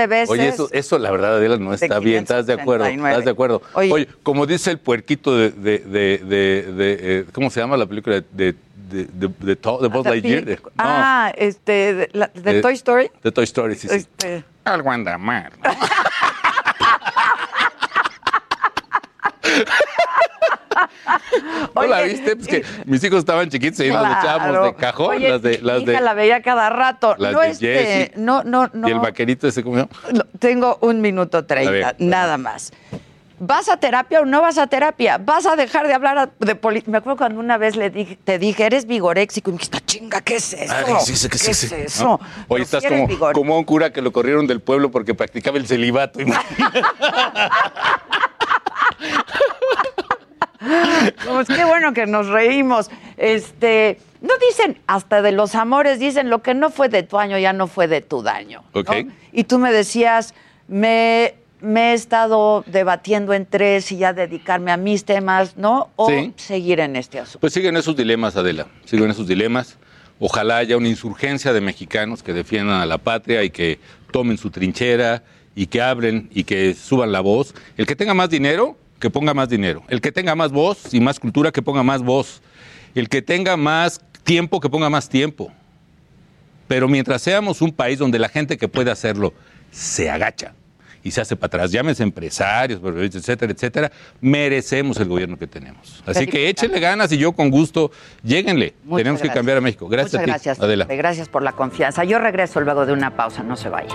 Oye, veces. Oye, eso, eso la verdad, Adela, no está bien. ¿Estás de acuerdo? 539. ¿Estás de acuerdo? Oye. Oye, como dice el puerquito de, de, de, de- de, eh, ¿cómo se llama la película? De, de, de, de, de To- de Buzz Lightyear. De- no, Ah, este, de, la- de Eh, Toy Story. de Toy Story, sí, sí. Este, Algo anda mal. ¿No la Oye, viste? Pues que mis hijos estaban chiquitos y nos echábamos claro. de cajón. Oye, las de, las mi hija de, la veía cada rato. las no, de este, Jessie. no, no, no. Y el vaquerito ese. No, Tengo un minuto treinta, nada más. ¿Vas a terapia o no vas a terapia? ¿Vas a dejar de hablar de política? Me acuerdo cuando una vez le dije, te dije, eres vigoréxico. Y me dijiste, chinga, ¿qué es eso? Ay, sí, sí, ¿Qué sí, es eso? ¿No? Oye, sí estás como, como un cura que lo corrieron del pueblo porque practicaba el celibato. Pues qué bueno que nos reímos. Este, no dicen hasta de los amores, dicen lo que no fue de tu año ya no fue de tu daño. ¿no? Ok. Y tú me decías, me, me he estado debatiendo entre si ya dedicarme a mis temas, ¿no? O Sí. seguir en este asunto. Pues siguen esos dilemas, Adela, siguen esos dilemas. Ojalá haya una insurgencia de mexicanos que defiendan a la patria y que tomen su trinchera y que hablen y que suban la voz. El que tenga más dinero, que ponga más dinero. El que tenga más voz y más cultura, que ponga más voz. El que tenga más tiempo, que ponga más tiempo. Pero mientras seamos un país donde la gente que puede hacerlo se agacha y se hace para atrás, llámese empresarios, etcétera, etcétera, merecemos el gobierno que tenemos. Así que échenle ganas y yo con gusto, lléguenle. Muchas Tenemos que cambiar a México. Gracias Muchas a ti, gracias, Adela. Gracias por la confianza. Yo regreso luego de una pausa, no se vaya.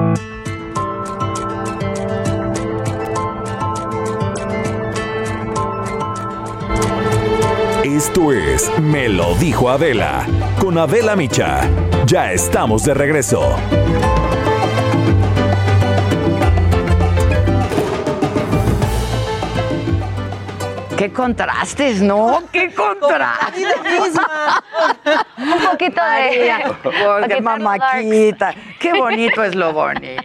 Esto es Me lo dijo Adela con Adela Micha. Ya estamos de regreso. Qué contrastes, ¿no? Qué contrastes. Un poquito de. Porque mamaquita. Qué bonito es lo bonito.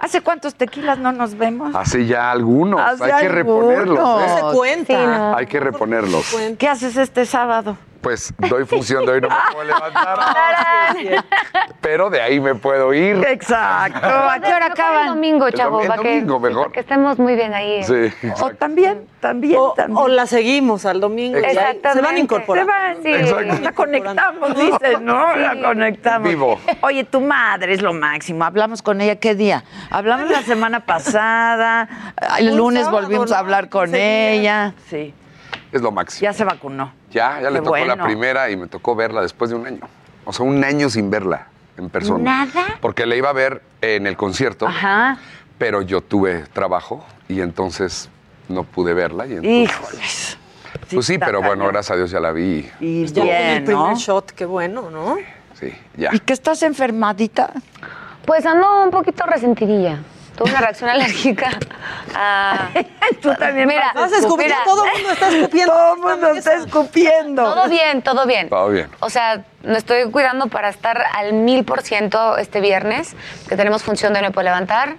¿Hace cuántos tequilas no nos vemos? Hace ya algunos, Hace hay que reponerlos. ¿eh? No se cuenta. Sí, no. Hay que reponerlos. ¿Qué haces este sábado? Pues doy función de hoy, no me puedo levantar. Pero de ahí me puedo ir. Exacto. ¿A qué hora El acaban? domingo, El chavo, domi- el para que, domingo mejor. para que estemos muy bien ahí. Sí, O también, también, O, también. o la seguimos al domingo. Exactamente. Se van a incorporar. Se van, sí. Exacto. La conectamos, dicen, ¿no? La conectamos. Vivo. Oye, tu madre es lo máximo. Hablamos con ella, ¿qué día? Hablamos la semana pasada. El Un lunes sábado, volvimos a hablar con ella. Sí. Es lo máximo. Ya se vacunó. Ya, ya le Qué tocó la primera y me tocó verla después de un año. O sea, un año sin verla en persona. ¿Nada? Porque la iba a ver en el concierto, Ajá. pero yo tuve trabajo y entonces no pude verla. Y entonces, Híjoles. pues sí, pero bueno, gracias a Dios ya la vi. Y Ya el bien, primer ¿no? shot, qué bueno, ¿no? Sí, ya. ¿Y que estás enfermadita? Pues ando un poquito resentidilla. Tuve una reacción alérgica a... Tú también Mira, Vas a escupir, mira, todo el mundo está escupiendo. Todo el mundo está escupiendo. Todo bien, todo bien. Todo bien. O sea, me estoy cuidando para estar al mil por ciento este viernes, que tenemos función de no puedo levantar,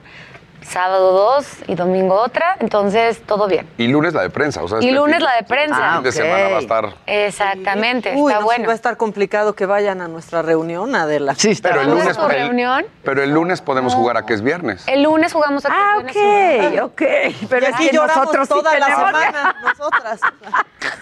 sábado dos y domingo otra, entonces todo bien. Y lunes la de prensa. O sea, Y este lunes fin- la de prensa. este fin de Ah, semana va a estar. Exactamente, Uy, está no, sí bueno. va a estar complicado que vayan a nuestra reunión, Adela. Sí, está Pero el ¿Vamos a lunes, reunión? pero el lunes podemos jugar a que es viernes. El lunes jugamos a Ah, cuestiones ok, ok. Pero es aquí que lloramos nosotros sí toda la tenemos- semana, nosotras.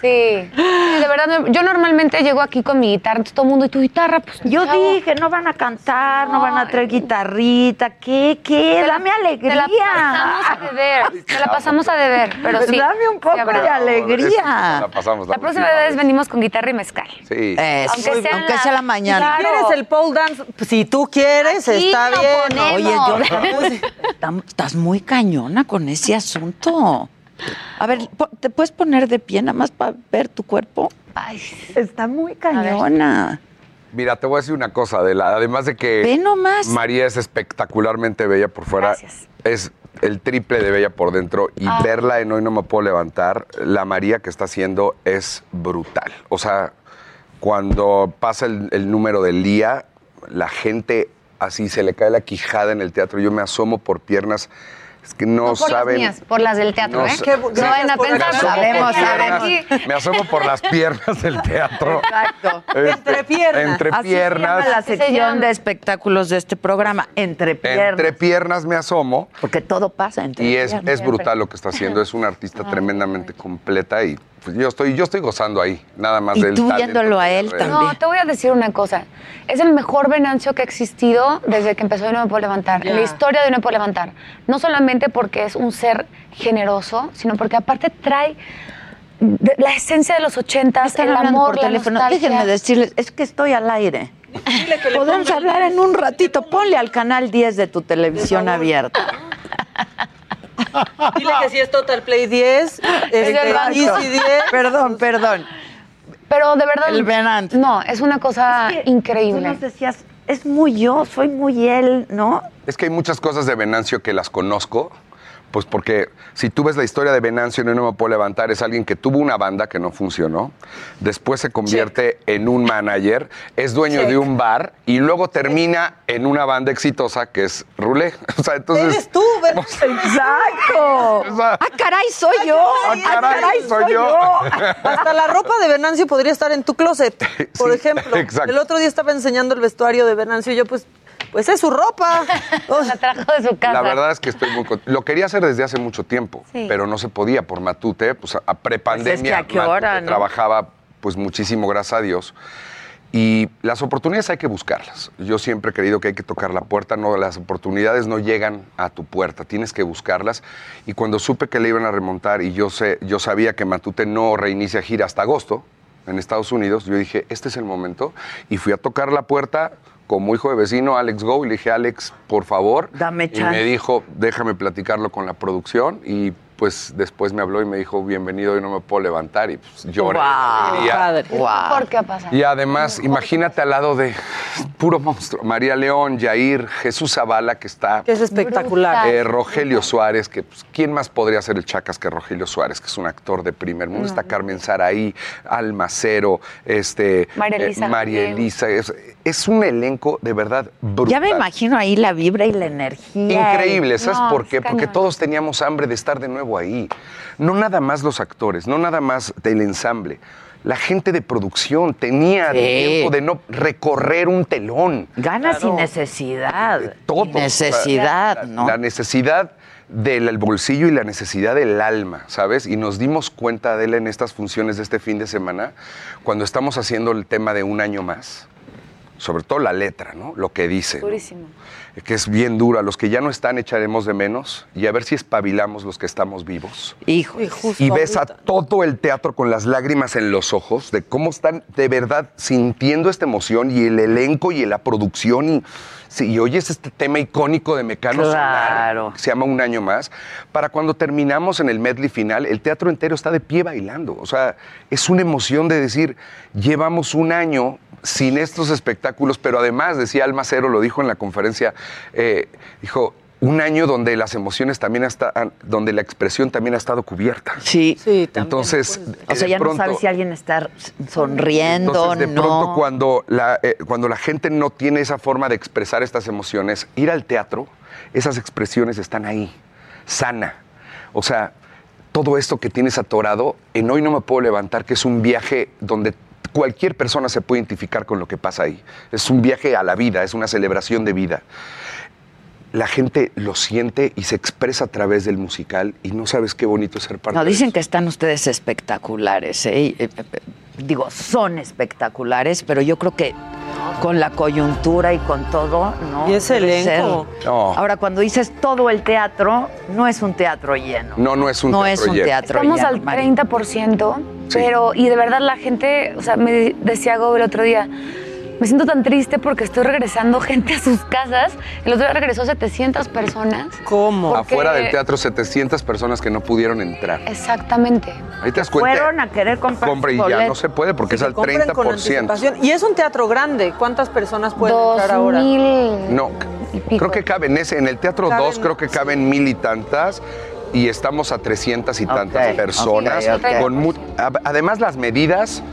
Sí. Sí, de verdad, yo normalmente llego aquí con mi guitarra, entonces todo el mundo, ¿y tu guitarra? Pues Yo chavo, dije, no van a cantar, no, van a traer guitarrita, ¿qué, qué? La- Dame alegría. Te la pasamos a deber, te la pasamos a deber, pero sí. Dame un poco sí de alegría. La pasamos La próxima vez venimos con guitarra y mezcal. Sí. Eso, Aunque sea aunque la- sea la mañana. Si quieres el pole dance, pues, si tú quieres, Aquí está lo bien. ponemos. Oye, yo, estás muy cañona con ese asunto. A ver, ¿te puedes poner de pie nada más para ver tu cuerpo? Ay, Está muy cañona. Mira, te voy a decir una cosa, Adela. Además de que Ve nomás. María es espectacularmente bella por fuera, es el triple de bella por dentro y Ah. verla en Hoy No Me Puedo Levantar, la María que está haciendo es brutal. O sea, cuando pasa el, el número del día, la gente así se le cae la quijada en el teatro. Yo me asomo por piernas es que no, No por saben. las mías, por las del teatro, no ¿eh? Qué- Sí. no vayan a Me pensar. asomo por Sabemos, piernas- sabemos. Me asomo por las piernas del teatro. Exacto. Este, Entre piernas. Entre Así se llama piernas. la sección de espectáculos de este programa. Entre piernas. Entre piernas me asomo. Porque todo pasa entre Y es, piernas. es brutal lo que está haciendo. Es una artista tremendamente completa y pues, yo estoy yo estoy gozando ahí. Nada más Y del tú viéndolo a él alrededor. No, te voy a decir una cosa. Es el mejor Venancio que ha existido desde que empezó y no me puedo levantar. En la historia de no me puedo levantar. No solamente porque es un ser generoso, sino porque aparte trae de- la esencia de los ochentas, Están el hablando amor, por la teléfono. nostalgia. Déjenme decirles, es que estoy al aire. Podemos hablar en un ratito. Ponle al canal 10 de tu televisión abierta. Dile que si es Total Play 10, este. Easy 10. Perdón, perdón. Pero de verdad. El Venant. No, es una cosa Tú increíble. nos decías, es muy yo, soy muy él, ¿no? Es que hay muchas cosas de Venancio que las conozco, pues porque si tú ves la historia de Venancio y no me puedo levantar, es alguien que tuvo una banda que no funcionó, después se convierte en un manager, es dueño de un bar y luego termina en una banda exitosa que es Rulé. O sea, entonces... Eres tú, ¿verdad? Exacto. sea, ¡Ah, caray, soy yo! ¡Ah, caray, soy yo! Hasta la ropa de Venancio podría estar en tu closet, por ejemplo. exacto. El otro día estaba enseñando el vestuario de Venancio y yo, pues, pues es su ropa. La trajo de su casa. La verdad es que estoy muy contento. Lo quería hacer desde hace mucho tiempo, Sí. pero no se podía por Matute, pues a, prepandemia. Pues es que a qué hora, Matute ¿no? Trabajaba pues muchísimo, gracias a Dios. Y las oportunidades hay que buscarlas. Yo siempre he creído que hay que tocar la puerta, no, las oportunidades no llegan a tu puerta, tienes que buscarlas. Y cuando supe que le iban a remontar y yo sé, yo sabía que Matute no reinicia gira hasta agosto en Estados Unidos, yo dije, este es el momento. Y fui a tocar la puerta como hijo de vecino, Alex Go, y le dije, Alex, por favor. Dame Y chance. me dijo, déjame platicarlo con la producción. Y pues después me habló y me dijo, bienvenido, y no me puedo levantar. Y pues lloré. Guau, alegría. padre. Guau. ¿Por qué ha pasado? Y además, imagínate al lado de puro monstruo. María León, Yair, Jesús Zavala, que está. Que es espectacular. eh, Rogelio Suárez, que pues, ¿quién más podría ser el Chacas que Rogelio Suárez, que es un actor de primer mundo? Está Carmen Saraí, Almacero, este, María eh, Elisa María Gabriel. Elisa. Es, es un elenco de verdad brutal. Ya me imagino ahí la vibra y la energía. Increíble, ¿sabes No, por qué? Porque todos teníamos hambre de estar de nuevo ahí. No nada más los actores, no nada más del ensamble. La gente de producción tenía Sí. tiempo de no recorrer un telón. Ganas y necesidad. Todo. Y necesidad, La- ¿no? La necesidad del bolsillo y la necesidad del alma, ¿sabes? Y nos dimos cuenta de él en estas funciones de este fin de semana, cuando estamos haciendo el tema de un año más. Sobre todo la letra, ¿no? Lo que dice. ¿no? Durísimo. que es bien dura. Los que ya no están echaremos de menos y a ver si espabilamos los que estamos vivos. Hijo. Y ves a todo el teatro con las lágrimas en los ojos de cómo están de verdad sintiendo esta emoción y el elenco y la producción y, sí, y oyes este tema icónico de Mecano Sonar, Claro. que se llama Un Año Más, para cuando terminamos en el medley final, el teatro entero está de pie bailando. O sea, es una emoción de decir, llevamos un año sin estos espectáculos, pero además, decía Alma Cero, lo dijo en la conferencia, eh, dijo, un año donde las emociones también hasta, donde la expresión también ha estado cubierta. Sí. Entonces, O sea, ya no sabes si alguien está sonriendo, entonces, de no. pronto, cuando la, eh, cuando la gente no tiene esa forma de expresar estas emociones, ir al teatro, esas expresiones están ahí, sana. O sea, todo esto que tienes atorado, en hoy no me puedo levantar, que es un viaje donde cualquier persona se puede identificar con lo que pasa ahí. Es un viaje a la vida, es una celebración de vida. La gente lo siente y se expresa a través del musical y no sabes qué bonito es ser parte No, de dicen que están ustedes espectaculares, ¿eh? Y, eh, eh, Digo, son espectaculares, pero yo creo que con la coyuntura y con todo, ¿no? Y ese Debe elenco. ser. No. Ahora, cuando dices todo el teatro, no es un teatro lleno. No, no es un no teatro es un lleno. teatro Estamos lleno, al Mari. 30%, pero y de verdad la gente, o sea, me decía Gob el otro día, me siento tan triste porque estoy regresando gente a sus casas. El otro día regresó 700 personas. ¿Cómo? Afuera del teatro, 700 personas que no pudieron entrar. Exactamente. Ahí te das cuenta. Fueron a querer comprar Compra y ya no se puede porque es al compren con 30%. anticipación. Y es un teatro grande. ¿Cuántas personas pueden Dos entrar ahora? mil. No, creo que caben ese. En el Teatro Caben, 2 creo que caben mil y tantas. Y estamos a 300 y tantas personas. con además, las medidas,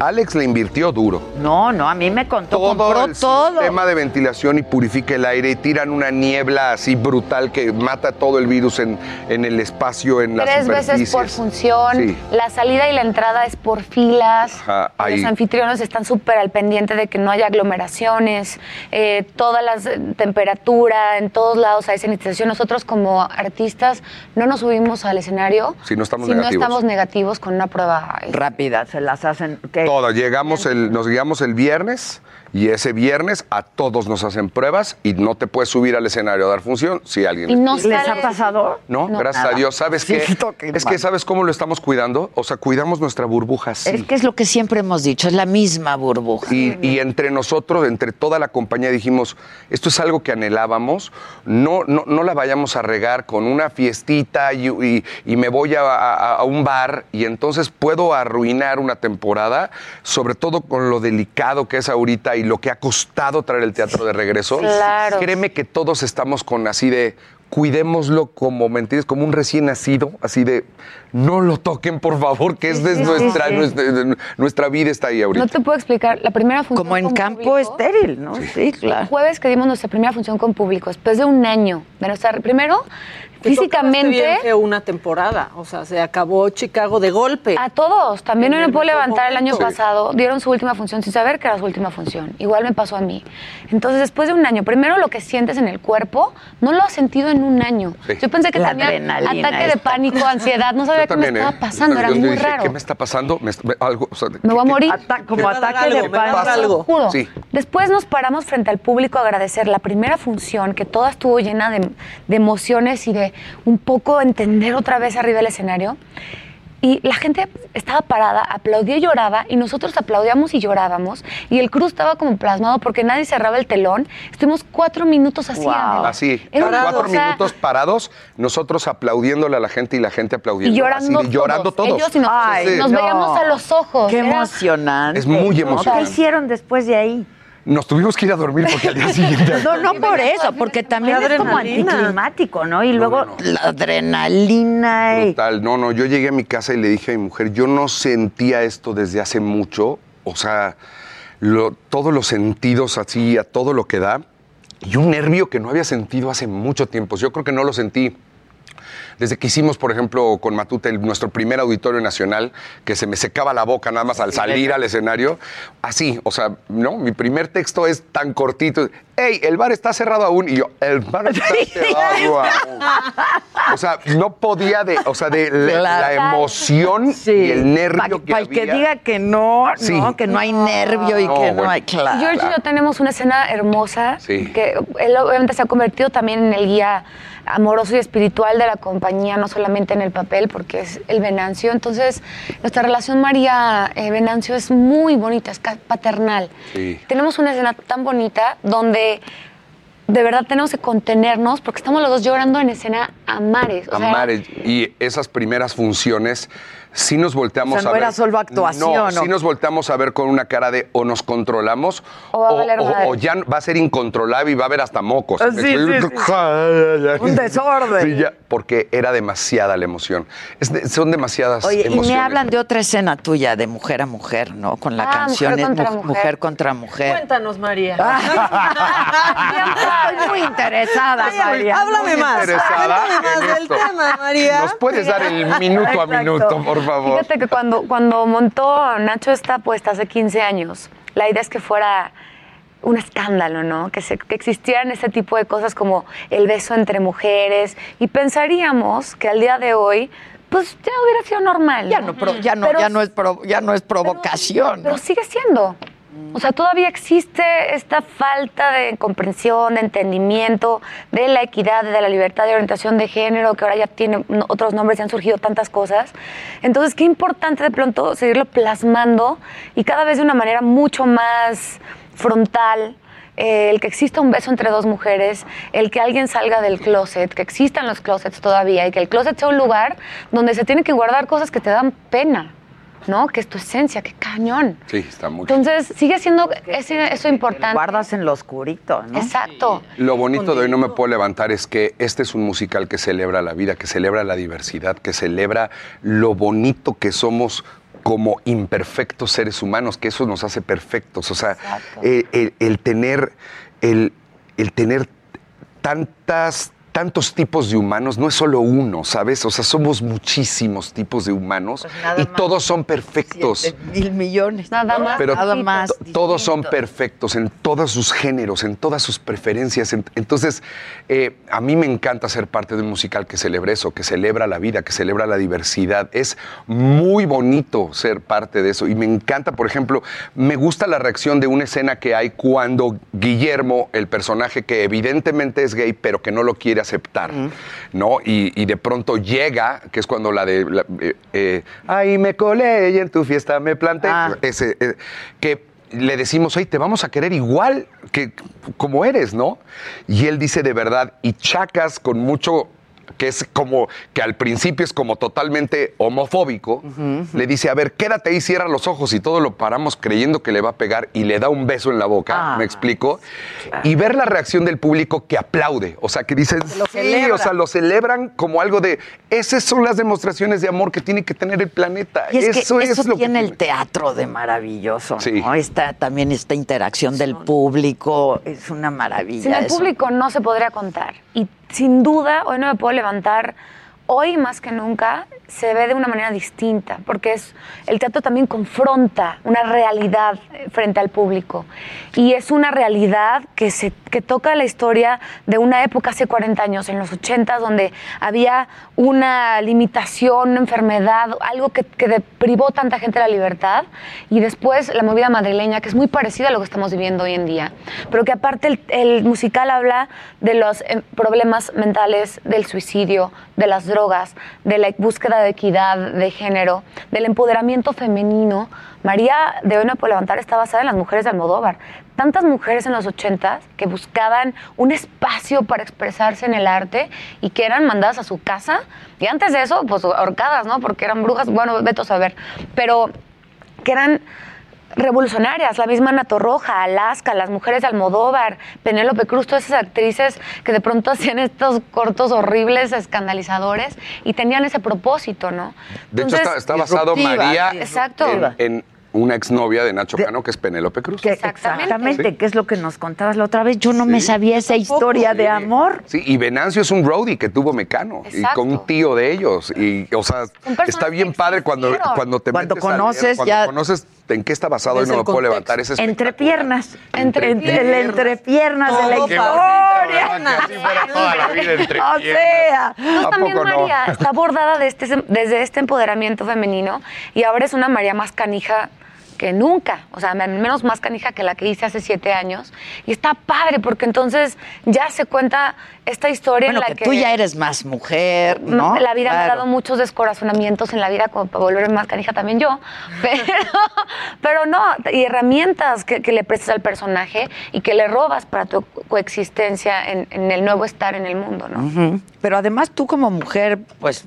Alex le invirtió duro. No, no, a mí me contó, Todo compró el todo. sistema de ventilación y purifica el aire y tiran una niebla así brutal que mata todo el virus en, en el espacio, en las Tres veces por función. Sí. La salida y la entrada es por filas. Ajá. Los anfitriones están súper al pendiente de que no haya aglomeraciones. eh, todas las eh, temperatura, en todos lados hay sanitización. Nosotros como artistas no nos subimos al escenario Si no estamos si negativos. no estamos negativos con una prueba. Rápida, se las hacen. ¿qué? Todo, llegamos el, nos guiamos el viernes y ese viernes a todos nos hacen pruebas y no te puedes subir al escenario a dar función si alguien... Y no ¿Les sale- ha pasado? No, No. gracias Nada. a Dios. ¿Sabes qué? Es mal. que ¿sabes cómo lo estamos cuidando? O sea, cuidamos nuestra burbuja así. Es que es lo que siempre hemos dicho, es la misma burbuja. Y, y entre nosotros, entre toda la compañía, dijimos, esto es algo que anhelábamos, no, no, no la vayamos a regar con una fiestita y, y- y me voy a, a- a un bar y entonces puedo arruinar una temporada, sobre todo con lo delicado que es ahorita y lo que ha costado traer el teatro de regreso. Claro. Créeme que todos estamos con así de... Cuidémoslo como, ¿me entiendes? Como un recién nacido, así de, no lo toquen, por favor, que es de sí, sí, nuestra, sí. Nuestra, nuestra vida está ahí ahorita. No te puedo explicar. La primera función. Como en con campo público- estéril, ¿no? Sí, El claro. jueves que dimos nuestra primera función con público, después de un año de nuestra. Primero, físicamente. bien feo una temporada. O sea, se acabó Chicago de golpe. A todos. También no me puedo levantar el año pasado. Dieron su última función sin saber que era su última función. Igual me pasó a mí. Entonces, después de un año, primero lo que sientes en el cuerpo, no lo has sentido en un año. Sí. Yo pensé que La tenía ataque de pánico, ansiedad. No sabía qué me también, estaba ¿eh? pasando. Era muy raro. ¿Qué me está pasando? Me está- algo, o sea, Me voy a ¿qué- morir. Ata- como ataque algo, de pánico. algo. Sí. Después nos paramos frente al público a agradecer la primera función, que toda estuvo llena de, de emociones y de un poco entender otra vez arriba del escenario. Y la gente estaba parada, aplaudía y lloraba, y nosotros aplaudíamos y llorábamos. Y el cruz estaba como plasmado porque nadie cerraba el telón. Estuvimos cuatro minutos así. Wow. Así, Era cuatro cosa- minutos parados, nosotros aplaudiéndole a la gente y la gente aplaudiendo. Y llorando, así llorando todos. Ellos y nosotros. Ay, nos no. veíamos a los ojos. Qué Era- emocionante. Es muy emocionante. ¿Qué hicieron después de ahí? Nos tuvimos que ir a dormir porque al día siguiente. No, no por eso, porque también es como anticlimático, ¿no? Y luego no. la adrenalina. y- Brutal. No, no, yo llegué a mi casa y le dije a mi mujer, yo no sentía esto desde hace mucho, o sea, lo- todos los sentidos así, a todo lo que da, y un nervio que no había sentido hace mucho tiempo. Yo creo que no lo sentí desde que hicimos, por ejemplo, con Matute el- nuestro primer auditorio nacional, que se me secaba la boca nada más al salir al escenario, así, o sea, no, mi primer texto es tan cortito, hey, el bar está cerrado aún, y yo, el bar está cerrado aún. O sea, no podía de, o sea, de la, emoción y el nervio que Para el que diga que no, Sí. no, que no hay nervio y No, que no hay, claro. George y yo tenemos una escena hermosa Sí. que él obviamente se ha convertido también en el guía amoroso y espiritual de la compañía, no solamente en el papel, porque es el Venancio. Entonces, nuestra relación María-Venancio es muy bonita, es paternal. Sí. Tenemos una escena tan bonita donde de verdad tenemos que contenernos porque estamos los dos llorando en escena a mares. o sea, Amar el- y esas primeras funciones sí nos volteamos O sea, no a ver. era solo actuación, No, ¿o? sí nos volteamos a ver con una cara de o nos controlamos O va a valer o- madre. o ya va a ser incontrolable y va a haber hasta mocos. Sí, sí, Un desorden. Sí, ya, porque era demasiada la emoción. Es de- son demasiadas Oye, y emociones. me hablan de otra escena tuya, de mujer a mujer, ¿no? Con la Ah, canción Mujer es contra Mu- Mujer. mujer contra mujer. Cuéntanos, María. Estoy muy interesada, Ay, María. háblame muy más. interesada Cuéntame más del esto. tema, María. ¿Nos puedes dar el minuto a minuto, por favor? Fíjate que cuando, cuando montó Nacho esta puesta hace 15 años, la idea es que fuera un escándalo, ¿no? Que, se, que existieran ese tipo de cosas como el beso entre mujeres y pensaríamos que al día de hoy pues ya hubiera sido normal. Ya no, ya no, Pero- ya no es pro- ya no es provocación. pero ¿no? sigue siendo. O sea, todavía existe esta falta de comprensión, de entendimiento, de la equidad, de la libertad de orientación de género, que ahora ya tiene otros nombres y han surgido tantas cosas. Entonces, qué importante de pronto seguirlo plasmando y cada vez de una manera mucho más frontal. eh, el que exista un beso entre dos mujeres, el que alguien salga del closet, que existan los closets todavía y que el closet sea un lugar donde se tienen que guardar cosas que te dan pena. ¿No? Que es tu esencia, qué cañón. Sí, está muy... Entonces, sigue siendo ese- eso importante. Guardas en lo oscurito, ¿no? Exacto. Lo bonito de hoy no me puedo levantar es que este es un musical que celebra la vida, que celebra la diversidad, que celebra lo bonito que somos como imperfectos seres humanos, que eso nos hace perfectos. O sea, eh, el, el tener, el, el tener tantas tantos tipos de humanos, no es solo uno, ¿sabes? O sea, somos muchísimos tipos de humanos Pues y más. todos son perfectos. Siete mil millones. Nada más. Pero Nada más. to- todos son perfectos en todos sus géneros, en todas sus preferencias. En- Entonces, eh, a mí me encanta ser parte de un musical que celebre eso, que celebra la vida, que celebra la diversidad. Es muy bonito ser parte de eso. Y me encanta, por ejemplo, me gusta la reacción de una escena que hay cuando Guillermo, el personaje que evidentemente es gay, pero que no lo quiere aceptar, ¿no? Y, y de pronto llega, que es cuando la de... la- eh, eh, Ay, me colé y en tu fiesta me planté. Ese, eh, que le decimos, oye, te vamos a querer igual que como eres, ¿no? Y él dice de verdad, y chacas con mucho que es como que al principio es como totalmente homofóbico, le dice, a ver, quédate ahí, cierra los ojos y todo lo paramos creyendo que le va a pegar y le da un beso en la boca, ¿me explico? Y ver la reacción del público que aplaude, o sea, que dicen, Lo sí, celebra. o sea, lo celebran como algo de, esas son las demostraciones de amor que tiene que tener el planeta. Y es eso que es lo tiene que el teatro de maravilloso, Sí. ¿no? Esta, también esta interacción del público es una maravilla. Sin el eso. público no se podría contar. Y sin duda, hoy no me puedo levantar, hoy más que nunca, se ve de una manera distinta, porque es, el teatro también confronta una realidad eh, frente al público. Y es una realidad que, se, que toca la historia de una época hace 40 años, en los 80, donde había una limitación, una enfermedad, algo que, que privó tanta gente de la libertad. Y después la movida madrileña, que es muy parecida a lo que estamos viviendo hoy en día. Pero que aparte el, el musical habla de los eh, problemas mentales, del suicidio, de las drogas, de la búsqueda de equidad de género, del empoderamiento femenino. María de Hoy No Levantar está basada en las mujeres de Almodóvar. Tantas mujeres en los 80 que buscaban un espacio para expresarse en el arte y que eran mandadas a su casa. Y antes de eso, pues ahorcadas, ¿no? Porque eran brujas, bueno, veto a saber. Pero que eran revolucionarias, la misma Ana Torroja, Alaska, las mujeres de Almodóvar, Penélope Cruz, todas esas actrices que de pronto hacían estos cortos horribles, escandalizadores, y tenían ese propósito, ¿no? De hecho, está, basado María Exacto. en, en una exnovia de Nacho Cano, que es Penélope Cruz. Que- exactamente, Sí. que es lo que nos contabas la otra vez. Yo no me sabía esa historia de amor. Sí, y Venancio es un roadie que tuvo Mecano y con un tío de ellos. Y, o sea, está bien padre cuando, cuando te Cuando metes a leer, conoces cuando ya- conoces en qué está basado y no me puedo levantar. Ese Entre piernas. Entre Entre, piernas. el entrepiernas de la historia. entre O sea. Entonces, ¿A también no? María está abordada de este, desde este empoderamiento femenino y ahora es una María más canija que nunca, o sea, menos más canija que la que hice hace siete años. Y está padre porque entonces ya se cuenta esta historia Bueno, en la que que... tú ya eres más mujer, ¿no? La vida me ha dado muchos descorazonamientos en la vida como para volverme más canija también yo. Pero, pero no, y herramientas que, que le prestas al personaje y que le robas para tu coexistencia en, en el nuevo estar en el mundo, ¿no? Pero además tú como mujer, pues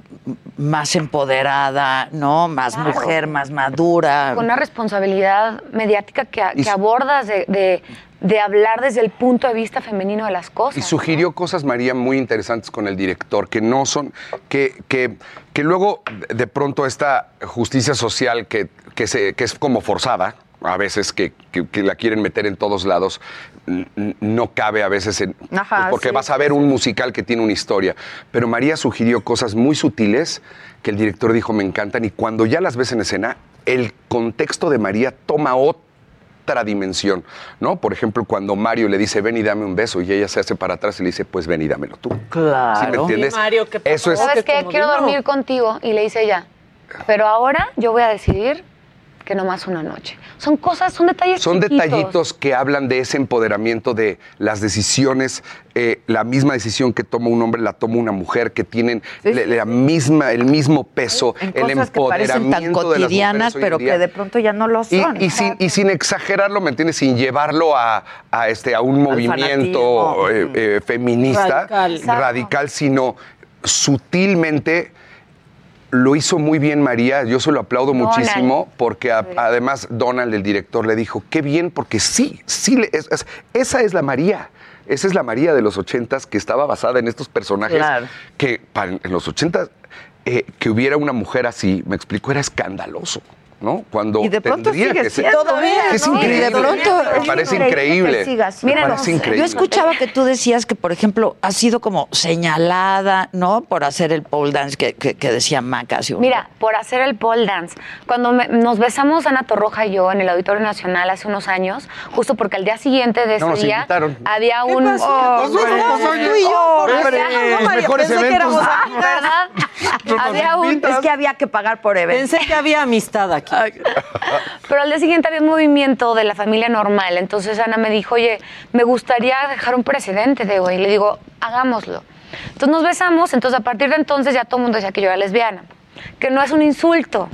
más empoderada, ¿no? Más Claro. mujer, más madura. Con una responsabilidad mediática que, abordas de, de- de hablar desde el punto de vista femenino de las cosas. Y sugirió cosas, María, muy interesantes con el director, que no son, que, que, que luego de pronto esta justicia social que, que, se, que es como forzada, a veces que, que- que la quieren meter en todos lados, no cabe a veces en... Ajá, pues porque sí, vas a ver un musical que tiene una historia. Pero María sugirió cosas muy sutiles que el director dijo me encantan y cuando ya las ves en escena, el contexto de María toma ot- otra dimensión, ¿no? Por ejemplo, cuando Mario le dice, ven y dame un beso, y ella se hace para atrás y le dice, pues ven y dámelo tú. Claro. ¿Sí me entiendes? Eso es... ¿Sabes qué? Quiero dormir contigo. Y le dice ella, pero ahora yo voy a decidir que no más una noche. Son cosas, son detalles Son chiquitos. detallitos que hablan de ese empoderamiento de las decisiones, eh, la misma decisión que toma un hombre la toma una mujer, que tienen le- la misma, el mismo peso, En el cosas que parecen empoderamiento tan de las mujeres cotidianas, hoy en pero que de pronto ya no lo son. y sin, y sin exagerarlo, ¿me entiendes? Sin llevarlo a, a este, a un movimiento eh, eh, feminista Radical. radical, sino sutilmente lo hizo muy bien María, yo se lo aplaudo Donald. muchísimo porque a- además Donald, el director, le dijo, qué bien, porque sí, sí, le- es- es- esa es la María. Esa es la María de los ochentas que estaba basada en estos personajes Claro. que para- en los ochentas eh, que hubiera una mujer así, me explico, era escandaloso, ¿no? Cuando Y de pronto tendría sigue que ser. Todavía, es ¿no? increíble. Y de pronto me es parece increíble Mira. Yo escuchaba que tú decías que, por ejemplo, has sido como señalada, ¿no? Por hacer el pole dance que, que, que decía Maca. hace un- Mira, por hacer el pole dance. Cuando me- nos besamos Ana Torroja y yo en el Auditorio Nacional hace unos años, justo porque al día siguiente de ese No, día invitaron. había ¿Qué un... pasó? Oh, Pues, ¿verdad? éramos tú y yo, Hombre, hombre. No, María, mejores pensé que éramos. ¿Verdad? había un... Es que había que pagar por eventos. Pensé que había amistad aquí. Pero al día siguiente había un movimiento de la familia normal. Entonces Ana me dijo, oye, me gustaría dejar un precedente de hoy. Y le digo, hagámoslo. Entonces nos besamos. Entonces a partir de entonces ya todo el mundo decía que yo era lesbiana. Que no es un insulto.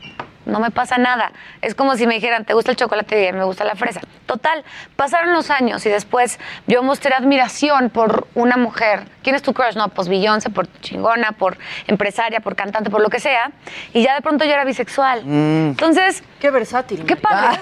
No me pasa nada. Es como si me dijeran, ¿te gusta el chocolate? Y me gusta la fresa. Total, pasaron los años y después yo mostré admiración por una mujer. ¿Quién es tu crush? No, pues Beyoncé, por chingona, por empresaria, por cantante, por lo que sea. Y ya de pronto yo era bisexual. Entonces, Qué versátil. Qué padre.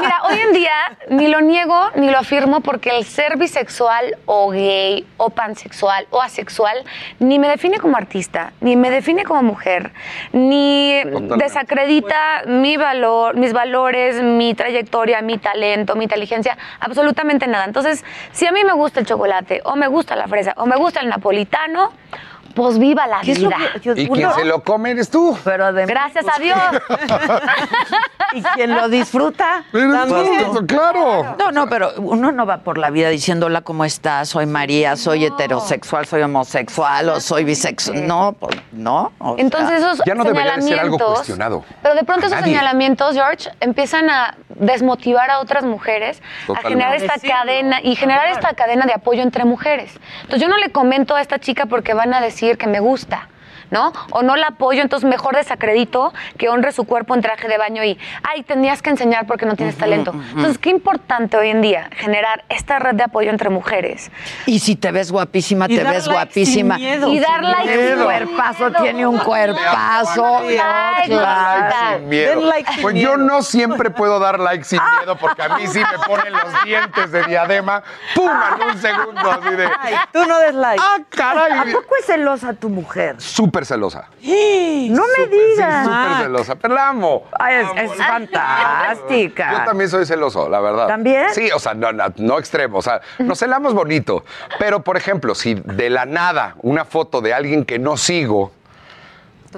Mira, hoy en día ni lo niego ni lo afirmo porque el ser bisexual o gay o pansexual o asexual ni me define como artista, ni me define como mujer, ni desacredita mi valor, mis valores, mi trayectoria, mi talento, mi inteligencia, absolutamente nada. Entonces, si a mí me gusta el chocolate o me gusta la fresa o me gusta el napolitano, pues viva la ¿Qué es lo vida. que- yo- Y quien se lo come eres tú. Pero además, Gracias a Dios. y quien lo disfruta. También. claro. No, no, pero uno no va por la vida diciendo, hola, ¿cómo estás? Soy María, soy heterosexual, soy homosexual o soy bisexual. No, pues, no. o sea, Entonces esos Ya no debería de ser algo señalamientos, cuestionado. pero de pronto esos nadie. señalamientos, George, empiezan a desmotivar a otras mujeres a generar esta cadena y generar esta cadena de apoyo entre mujeres. Entonces yo no le comento a esta chica porque van a decir que me gusta. ¿No? O no la apoyo, entonces mejor desacredito que honre su cuerpo en traje de baño y, ay, tenías que enseñar porque no tienes talento. Entonces, qué importante hoy en día generar esta red de apoyo entre mujeres. Y si te ves guapísima, Y te ves like guapísima. sin miedo, Y dar sin like sin un miedo. cuerpazo, tiene un cuerpazo. Like, claro. Sin miedo. Den like sin pues miedo. yo no siempre puedo dar like sin miedo porque a mí sí me ponen los dientes de diadema. ¡Pum! En un segundo así de. Ay, tú no des like. ¡Ah, ¿A caray! poco es celosa tu mujer? Súper celosa. No me Sí, digas. súper celosa. Pero la amo. Ay, es, es fantástica. Yo también soy celoso, la verdad. ¿También? Sí, o sea, no, no, no extremo. O sea, nos celamos bonito. Pero, por ejemplo, si de la nada una foto de alguien que no sigo.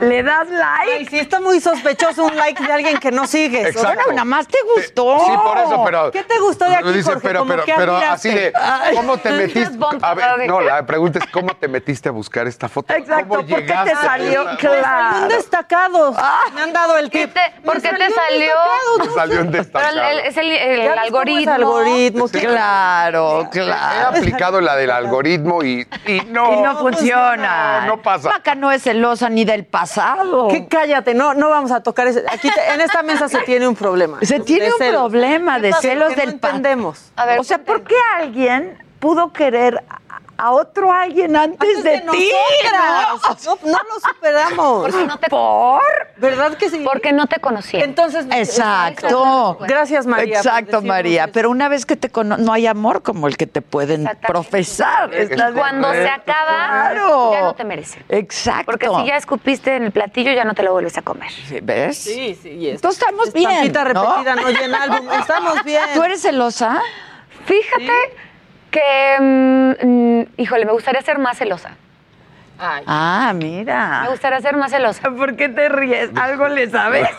¿Le das Ay, like? sí está muy sospechoso un like de alguien que no sigues. Exacto. Bueno, nada más te gustó. Sí, por eso, pero. ¿Qué te gustó de aquí, Dice, Jorge? pero, ¿Cómo pero, qué pero admiraste? así de. ¿Cómo te metiste? A ver, no, la pregunta es: ¿cómo te metiste a buscar esta foto? Exacto, ¿Cómo ¿por qué te salió? Pues Claro. son destacados. Me han dado el ¿Qué tip. te- ¿Por qué te salió salió? Te salió un Pero el- destacado. el- es el, algoritmo. algoritmo. ¿qué? Claro, He claro. aplicado la del algoritmo y, y no. Y no funciona. No, no pasa. Maca no es celosa ni del pasado. Que cállate, no, no vamos a tocar ese. Aquí te- en esta mesa se tiene un problema. Se tiene De un celos. problema de ¿Qué pasa? celos Que del no pa- entendemos. A ver, o sea, ¿por qué alguien pudo querer a- otro alguien antes, Antes de, de ti? No, no lo superamos. Porque no te, ¿Por? ¿Verdad que sí? porque no te conocía. Entonces, Exacto. Gracias, María. Exacto, María. eso. Pero una vez que te cono no hay amor como el que te pueden profesar. ¿estás de Cuando se acaba, Claro. ya no te merece. Exacto. Porque si ya escupiste en el platillo, ya no te lo vuelves a comer. Sí, ¿Ves? Sí, sí. y es- Entonces estamos bien. Repetida, no, llena álbum. Estamos bien. ¿Tú eres celosa? Fíjate que, mm, mm, híjole, me gustaría ser más celosa. Ay. Ah, mira. Me gustaría ser más celosa. ¿Por qué te ríes? ¿Algo le sabes?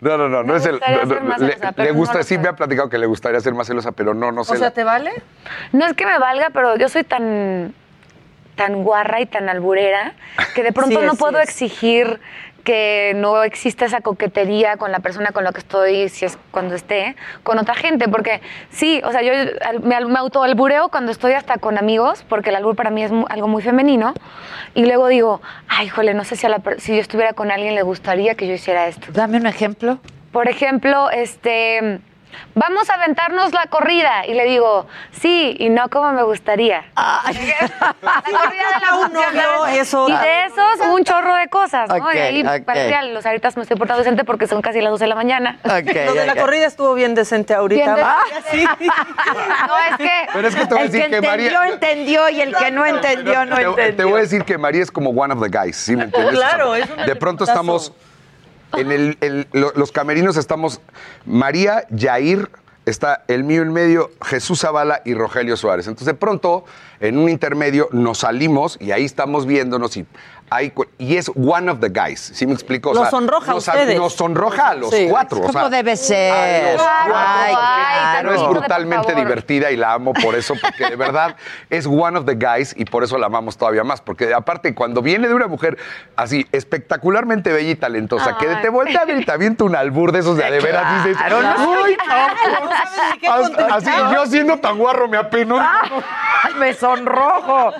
No, no, no, no, no es el. no, ser más le, celosa, pero le gusta, sí me ha platicado que le gustaría ser más celosa, pero no, no sé. O sea, ¿te vale? No es que me valga, pero yo soy tan, tan guarra y tan alburera que de pronto Sí no puedo es. exigir que no exista esa coquetería con la persona con la que estoy, si es cuando esté, con otra gente. Porque sí, o sea, yo me, al- me autoalbureo cuando estoy hasta con amigos, porque el albur para mí es algo muy femenino. Y luego digo, ay, jole, no sé si, a la si yo estuviera con alguien le gustaría que yo hiciera esto. Dame un ejemplo. Por ejemplo, este, vamos a aventarnos la corrida. Y le digo, sí, y no como me gustaría. la corrida de la eso- Y de esos, un chorro de cosas, ¿no? Ok, y ahí, ok. parecía, los ahorita me estoy portando decente porque son casi las 12 de la mañana. Lo de la corrida estuvo bien decente ahorita. Bien Ah, decente. No, es que... Pero es que te voy a El que decir que, entendió, María. entendió y el que no entendió, no te, entendió. te voy a decir que María es como one of the guys, ¿sí me entiendes? Claro, O sea, es un De pronto estamos en el, el- lo- los camerinos estamos María, Yair, está el mío en medio, Jesús Zavala y Rogelio Suárez. Entonces de pronto en un intermedio nos salimos y ahí estamos viéndonos y hay y es one of the guys, ¿sí me explico? O Los sonroja a nos, ustedes. Nos sonroja a los Sí. cuatro. o ¿Cómo sea, debe ser? a los cuatro, claro. es brutalmente divertida y la amo por eso, porque de verdad es one of the guys y por eso la amamos todavía más. Porque aparte, cuando viene de una mujer así espectacularmente bella y talentosa, que Ay. te voltea a ver y te avienta un albur de esos de a de veras, dices, Claro, no. "Ay, no sabes ni qué As- contestar. Así, yo siendo tan guarro me apeno. Ay, me sonrojo.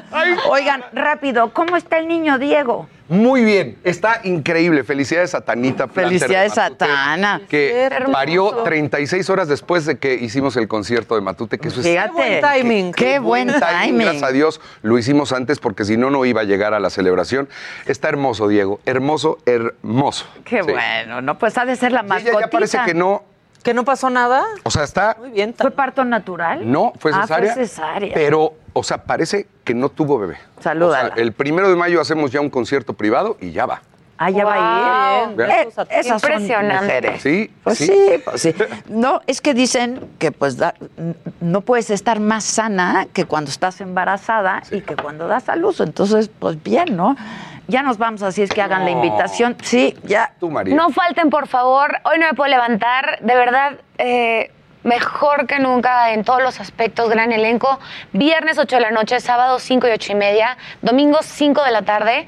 Oigan, rápido, ¿cómo está el niño Diego? Muy bien, está increíble. Felicidades a Tanita. Felicidades de a Tana. Que hermoso. parió 36 horas después de que hicimos el concierto de Matute, que eso es Fíjate. buen timing. Qué buen timing. Gracias a Dios lo hicimos antes porque si no, no iba a llegar a la celebración. Está hermoso, Diego. Hermoso, hermoso. Qué Sí. bueno, no, pues ha de ser la mascotita. ya parece que no. ¿Que no pasó nada? O sea, está. Muy bien. ¿Fue parto natural? No, fue Ah, fue cesárea. Pero, o sea, parece que no tuvo bebé. Salúdala. O sea, el primero de mayo hacemos ya un concierto privado y ya va. Ah, ya va a ir. Wow. Eh, esas son Impresionante. mujeres. Sí, Pues sí. sí. pues sí. No, es que dicen que pues da- no puedes estar más sana que cuando estás embarazada y que cuando das a luz. Entonces, pues bien, ¿no? Ya nos vamos, así es que hagan la invitación. Sí, ya. Tú, María. No falten, por favor. Hoy no me puedo levantar. De verdad, eh, mejor que nunca en todos los aspectos. Gran elenco. Viernes 8 de la noche, sábado 5 y 8 y media, domingo 5 de la tarde.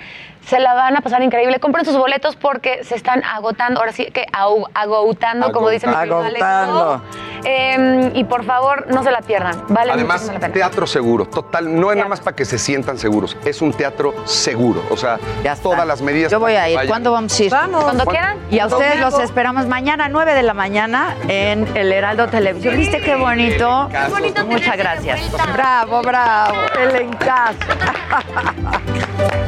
Se la van a pasar increíble. Compren sus boletos porque se están agotando. Ahora sí que au- agotando, como dicen. Agotando. Eh, y por favor, no se la pierdan. Vale Además, la pena. teatro seguro. Total, no es nada más para que se sientan seguros. Es un teatro seguro. O sea, Ya todas las medidas. Yo voy a ir. vayan. ¿Cuándo vamos a ir? Vamos. Cuando quieran. Y a ustedes los esperamos mañana, 9 de la mañana, en el Heraldo Televisión. ¿Viste qué bonito? Qué bonito Muchas gracias. Bravo, bravo. El encaso.